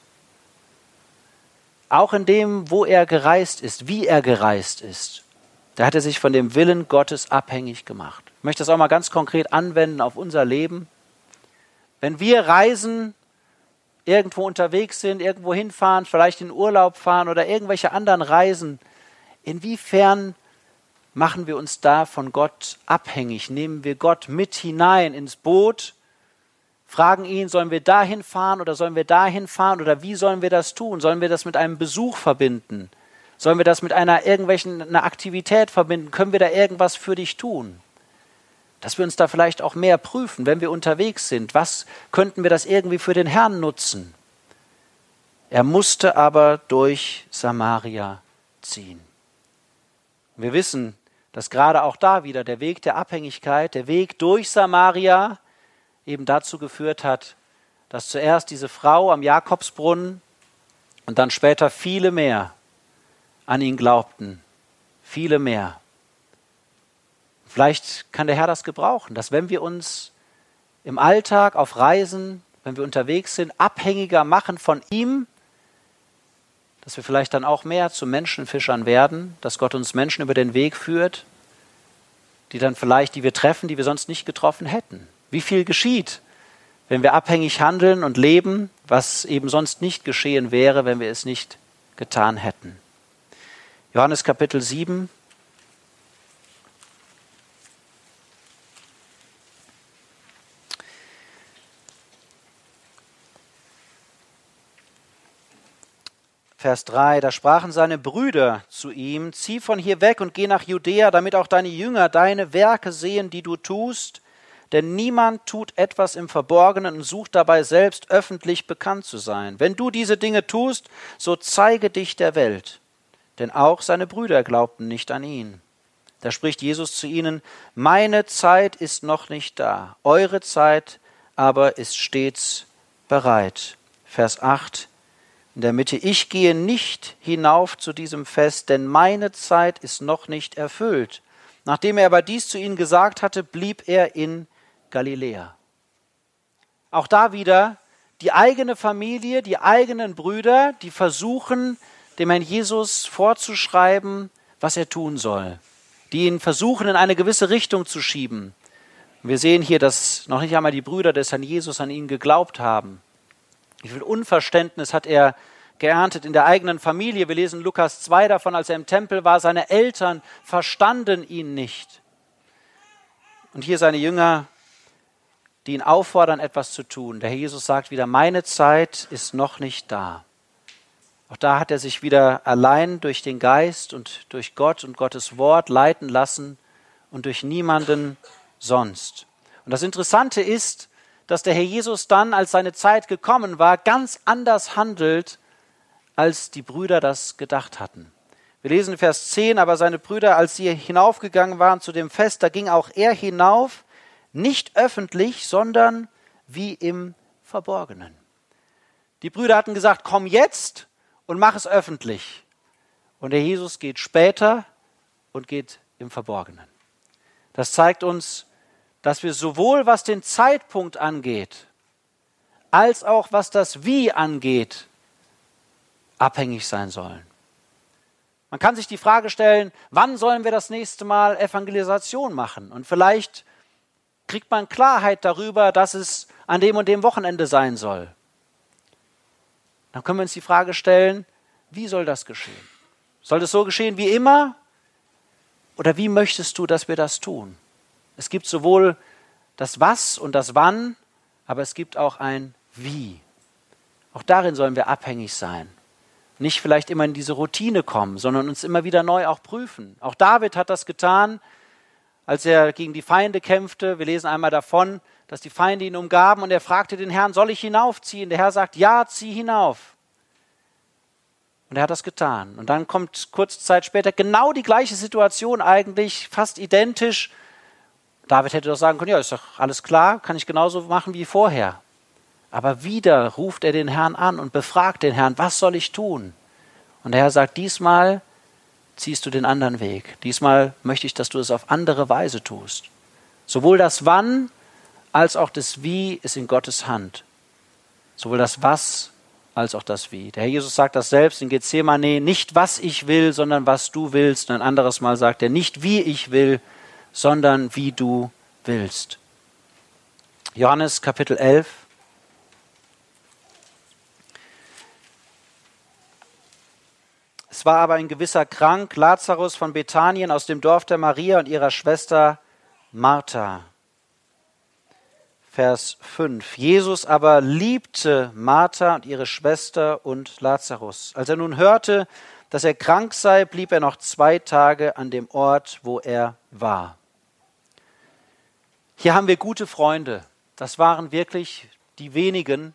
Auch in dem, wo er gereist ist, wie er gereist ist, da hat er sich von dem Willen Gottes abhängig gemacht. Ich möchte das auch mal ganz konkret anwenden auf unser Leben. Wenn wir reisen, irgendwo unterwegs sind, irgendwo hinfahren, vielleicht in Urlaub fahren oder irgendwelche anderen Reisen, inwiefern machen wir uns da von Gott abhängig? Nehmen wir Gott mit hinein ins Boot, fragen ihn, sollen wir dahin fahren oder sollen wir dahin fahren oder wie sollen wir das tun? Sollen wir das mit einem Besuch verbinden? Sollen wir das mit einer irgendwelchen einer Aktivität verbinden? Können wir da irgendwas für dich tun? Dass wir uns da vielleicht auch mehr prüfen, wenn wir unterwegs sind. Was könnten wir das irgendwie für den Herrn nutzen? Er musste aber durch Samaria ziehen. Wir wissen, dass gerade auch da wieder der Weg der Abhängigkeit, der Weg durch Samaria eben dazu geführt hat, dass zuerst diese Frau am Jakobsbrunnen und dann später viele mehr an ihn glaubten. Viele mehr. Vielleicht kann der Herr das gebrauchen, dass wenn wir uns im Alltag auf Reisen, wenn wir unterwegs sind, abhängiger machen von ihm, dass wir vielleicht dann auch mehr zu Menschenfischern werden, dass Gott uns Menschen über den Weg führt, die dann vielleicht, die wir treffen, die wir sonst nicht getroffen hätten. Wie viel geschieht, wenn wir abhängig handeln und leben, was eben sonst nicht geschehen wäre, wenn wir es nicht getan hätten. Johannes Kapitel 7. Vers 3, da sprachen seine Brüder zu ihm, zieh von hier weg und geh nach Judäa, damit auch deine Jünger deine Werke sehen, die du tust, denn niemand tut etwas im Verborgenen und sucht dabei selbst öffentlich bekannt zu sein. Wenn du diese Dinge tust, so zeige dich der Welt denn auch seine Brüder glaubten nicht an ihn. Da spricht Jesus zu ihnen, meine Zeit ist noch nicht da, eure Zeit aber ist stets bereit. Vers 8 in der Mitte, ich gehe nicht hinauf zu diesem Fest, denn meine Zeit ist noch nicht erfüllt. Nachdem er aber dies zu ihnen gesagt hatte, blieb er in Galiläa. Auch da wieder die eigene Familie, die eigenen Brüder, die versuchen, dem Herrn Jesus vorzuschreiben, was er tun soll, die ihn versuchen, in eine gewisse Richtung zu schieben. Wir sehen hier, dass noch nicht einmal die Brüder des Herrn Jesus an ihn geglaubt haben. Wie viel Unverständnis hat er geerntet in der eigenen Familie. Wir lesen Lukas 2 davon, als er im Tempel war, seine Eltern verstanden ihn nicht. Und hier seine Jünger, die ihn auffordern, etwas zu tun. Der Herr Jesus sagt wieder, meine Zeit ist noch nicht da. Auch da hat er sich wieder allein durch den Geist und durch Gott und Gottes Wort leiten lassen und durch niemanden sonst. Und das Interessante ist, dass der Herr Jesus dann, als seine Zeit gekommen war, ganz anders handelt, als die Brüder das gedacht hatten. Wir lesen Vers 10, aber seine Brüder, als sie hinaufgegangen waren zu dem Fest, da ging auch er hinauf, nicht öffentlich, sondern wie im Verborgenen. Die Brüder hatten gesagt, komm jetzt und mach es öffentlich. Und der Jesus geht später und geht im Verborgenen. Das zeigt uns, dass wir sowohl was den Zeitpunkt angeht, als auch was das Wie angeht, abhängig sein sollen. Man kann sich die Frage stellen, wann sollen wir das nächste Mal Evangelisation machen? Und vielleicht kriegt man Klarheit darüber, dass es an dem und dem Wochenende sein soll. Dann können wir uns die Frage stellen, wie soll das geschehen? Soll das so geschehen wie immer? Oder wie möchtest du, dass wir das tun? Es gibt sowohl das Was und das Wann, aber es gibt auch ein Wie. Auch darin sollen wir abhängig sein. Nicht vielleicht immer in diese Routine kommen, sondern uns immer wieder neu auch prüfen. Auch David hat das getan, als er gegen die Feinde kämpfte. Wir lesen einmal davon, dass die Feinde ihn umgaben und er fragte den Herrn, soll ich hinaufziehen? Der Herr sagt, ja, zieh hinauf. Und er hat das getan. Und dann kommt kurze Zeit später genau die gleiche Situation eigentlich, fast identisch. David hätte doch sagen können, ja, ist doch alles klar, kann ich genauso machen wie vorher. Aber wieder ruft er den Herrn an und befragt den Herrn, was soll ich tun? Und der Herr sagt, diesmal ziehst du den anderen Weg. Diesmal möchte ich, dass du es auf andere Weise tust. Sowohl das Wann als auch das Wie ist in Gottes Hand. Sowohl das Was als auch das Wie. Der Herr Jesus sagt das selbst in Gethsemane, nicht was ich will, sondern was du willst. Und ein anderes Mal sagt er, nicht wie ich will, sondern wie du willst. Johannes Kapitel 11. Es war aber ein gewisser krank, Lazarus von Bethanien aus dem Dorf der Maria und ihrer Schwester Martha. Vers 5. Jesus aber liebte Martha und ihre Schwester und Lazarus. Als er nun hörte, dass er krank sei, blieb er noch zwei Tage an dem Ort, wo er war. Hier haben wir gute Freunde. Das waren wirklich die wenigen,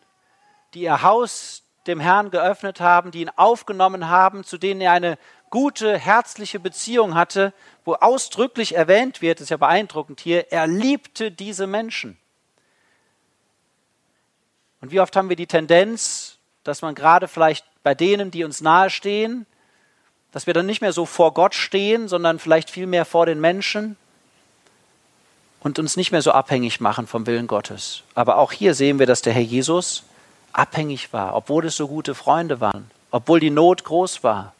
die ihr Haus dem Herrn geöffnet haben, die ihn aufgenommen haben, zu denen er eine gute, herzliche Beziehung hatte, wo ausdrücklich erwähnt wird, das ist ja beeindruckend hier, er liebte diese Menschen. Und wie oft haben wir die Tendenz, dass man gerade vielleicht bei denen, die uns nahestehen, dass wir dann nicht mehr so vor Gott stehen, sondern vielleicht viel mehr vor den Menschen und uns nicht mehr so abhängig machen vom Willen Gottes. Aber auch hier sehen wir, dass der Herr Jesus abhängig war, obwohl es so gute Freunde waren, obwohl die Not groß war.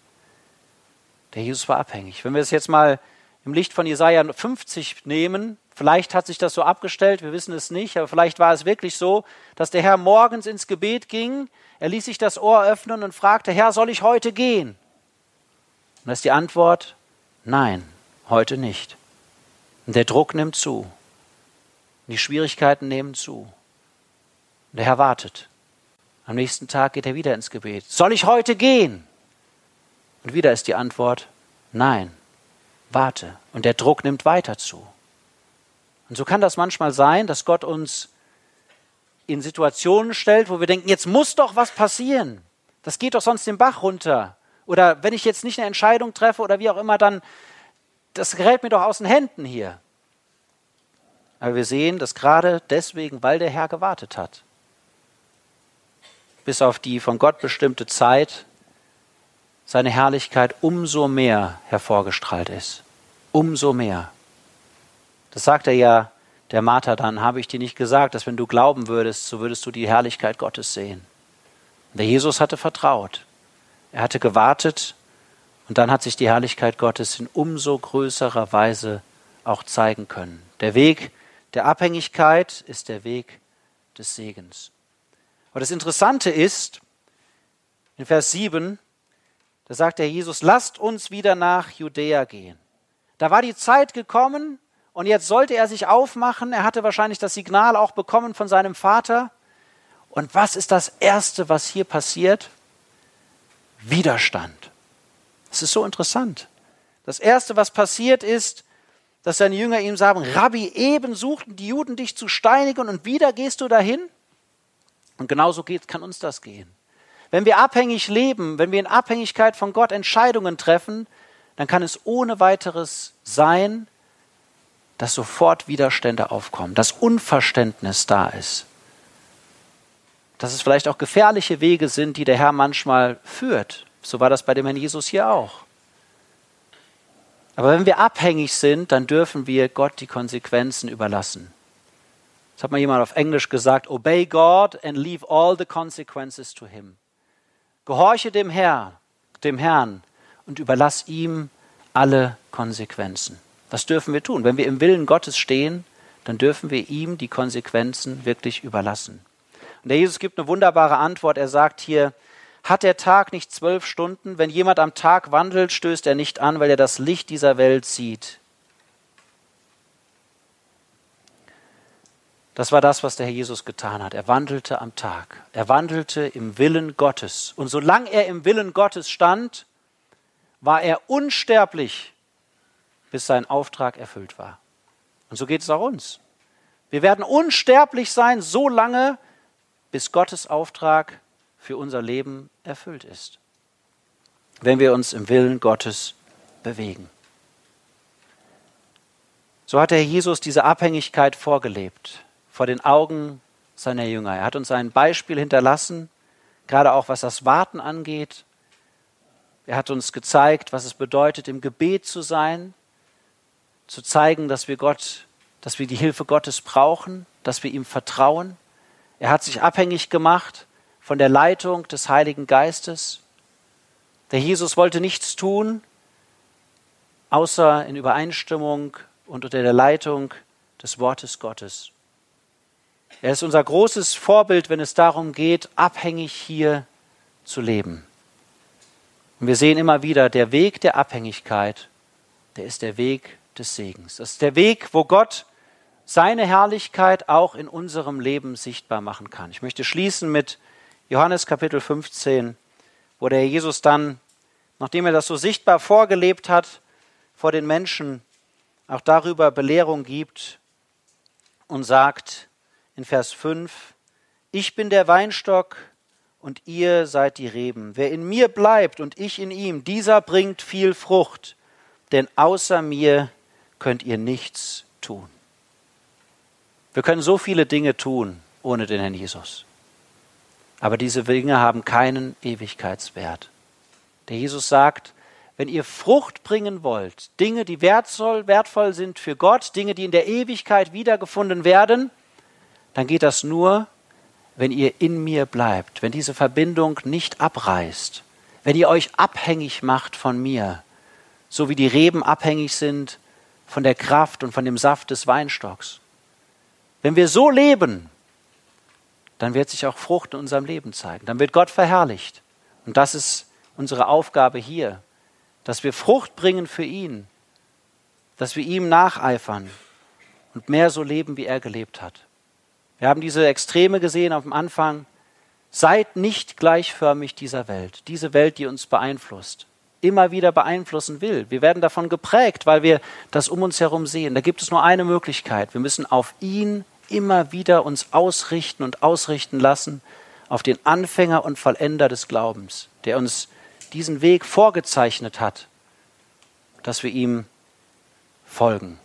Der Jesus war abhängig. Wenn wir es jetzt mal im Licht von Jesaja 50 nehmen, Vielleicht hat sich das so abgestellt, wir wissen es nicht, aber vielleicht war es wirklich so, dass der Herr morgens ins Gebet ging, er ließ sich das Ohr öffnen und fragte, Herr, soll ich heute gehen? Und da ist die Antwort, nein, heute nicht. Und der Druck nimmt zu. Die Schwierigkeiten nehmen zu. Und der Herr wartet. Am nächsten Tag geht er wieder ins Gebet. Soll ich heute gehen? Und wieder ist die Antwort, nein, warte. Und der Druck nimmt weiter zu. Und so kann das manchmal sein, dass Gott uns in Situationen stellt, wo wir denken, jetzt muss doch was passieren. Das geht doch sonst den Bach runter. Oder wenn ich jetzt nicht eine Entscheidung treffe oder wie auch immer, dann, das gerät mir doch aus den Händen hier. Aber wir sehen, dass gerade deswegen, weil der Herr gewartet hat, bis auf die von Gott bestimmte Zeit, seine Herrlichkeit umso mehr hervorgestrahlt ist. Umso mehr. Das sagt er ja der Martha dann, habe ich dir nicht gesagt, dass wenn du glauben würdest, so würdest du die Herrlichkeit Gottes sehen. der Jesus hatte vertraut. Er hatte gewartet und dann hat sich die Herrlichkeit Gottes in umso größerer Weise auch zeigen können. Der Weg der Abhängigkeit ist der Weg des Segens. Aber das Interessante ist, in Vers 7, da sagt der Jesus, lasst uns wieder nach Judäa gehen. Da war die Zeit gekommen, und jetzt sollte er sich aufmachen. Er hatte wahrscheinlich das Signal auch bekommen von seinem Vater. Und was ist das Erste, was hier passiert? Widerstand. Es ist so interessant. Das Erste, was passiert ist, dass seine Jünger ihm sagen, Rabbi, eben suchten die Juden dich zu steinigen und wieder gehst du dahin? Und genauso geht, kann uns das gehen. Wenn wir abhängig leben, wenn wir in Abhängigkeit von Gott Entscheidungen treffen, dann kann es ohne weiteres sein, dass sofort Widerstände aufkommen, dass Unverständnis da ist, dass es vielleicht auch gefährliche Wege sind, die der Herr manchmal führt. So war das bei dem Herrn Jesus hier auch. Aber wenn wir abhängig sind, dann dürfen wir Gott die Konsequenzen überlassen. Das hat mal jemand auf Englisch gesagt, obey God and leave all the consequences to him. Gehorche dem Herr, dem Herrn und überlass ihm alle Konsequenzen. Was dürfen wir tun? Wenn wir im Willen Gottes stehen, dann dürfen wir ihm die Konsequenzen wirklich überlassen. Und der Jesus gibt eine wunderbare Antwort. Er sagt hier, hat der Tag nicht zwölf Stunden? Wenn jemand am Tag wandelt, stößt er nicht an, weil er das Licht dieser Welt sieht. Das war das, was der Herr Jesus getan hat. Er wandelte am Tag. Er wandelte im Willen Gottes. Und solange er im Willen Gottes stand, war er unsterblich, bis sein Auftrag erfüllt war. Und so geht es auch uns. Wir werden unsterblich sein, so lange, bis Gottes Auftrag für unser Leben erfüllt ist. Wenn wir uns im Willen Gottes bewegen. So hat der Herr Jesus diese Abhängigkeit vorgelebt vor den Augen seiner Jünger. Er hat uns ein Beispiel hinterlassen, gerade auch was das Warten angeht. Er hat uns gezeigt, was es bedeutet, im Gebet zu sein, zu zeigen, dass wir Gott, dass wir die Hilfe Gottes brauchen, dass wir ihm vertrauen. Er hat sich abhängig gemacht von der Leitung des Heiligen Geistes. Der Jesus wollte nichts tun, außer in Übereinstimmung und unter der Leitung des Wortes Gottes. Er ist unser großes Vorbild, wenn es darum geht, abhängig hier zu leben. Und wir sehen immer wieder, der Weg der Abhängigkeit, der ist der Weg des Segens. Das ist der Weg, wo Gott seine Herrlichkeit auch in unserem Leben sichtbar machen kann. Ich möchte schließen mit Johannes Kapitel 15, wo der Jesus dann, nachdem er das so sichtbar vorgelebt hat, vor den Menschen auch darüber Belehrung gibt und sagt in Vers 5, ich bin der Weinstock und ihr seid die Reben. Wer in mir bleibt und ich in ihm, dieser bringt viel Frucht, denn außer mir könnt ihr nichts tun. Wir können so viele Dinge tun ohne den Herrn Jesus. Aber diese Dinge haben keinen Ewigkeitswert. Der Jesus sagt, wenn ihr Frucht bringen wollt, Dinge, die wertvoll, wertvoll sind für Gott, Dinge, die in der Ewigkeit wiedergefunden werden, dann geht das nur, wenn ihr in mir bleibt, wenn diese Verbindung nicht abreißt, wenn ihr euch abhängig macht von mir, so wie die Reben abhängig sind von der Kraft und von dem Saft des Weinstocks. Wenn wir so leben, dann wird sich auch Frucht in unserem Leben zeigen. Dann wird Gott verherrlicht. Und das ist unsere Aufgabe hier, dass wir Frucht bringen für ihn, dass wir ihm nacheifern und mehr so leben, wie er gelebt hat. Wir haben diese Extreme gesehen am Anfang. Seid nicht gleichförmig dieser Welt, diese Welt, die uns beeinflusst immer wieder beeinflussen will. Wir werden davon geprägt, weil wir das um uns herum sehen. Da gibt es nur eine Möglichkeit. Wir müssen auf ihn immer wieder uns ausrichten und ausrichten lassen, auf den Anfänger und Vollender des Glaubens, der uns diesen Weg vorgezeichnet hat, dass wir ihm folgen.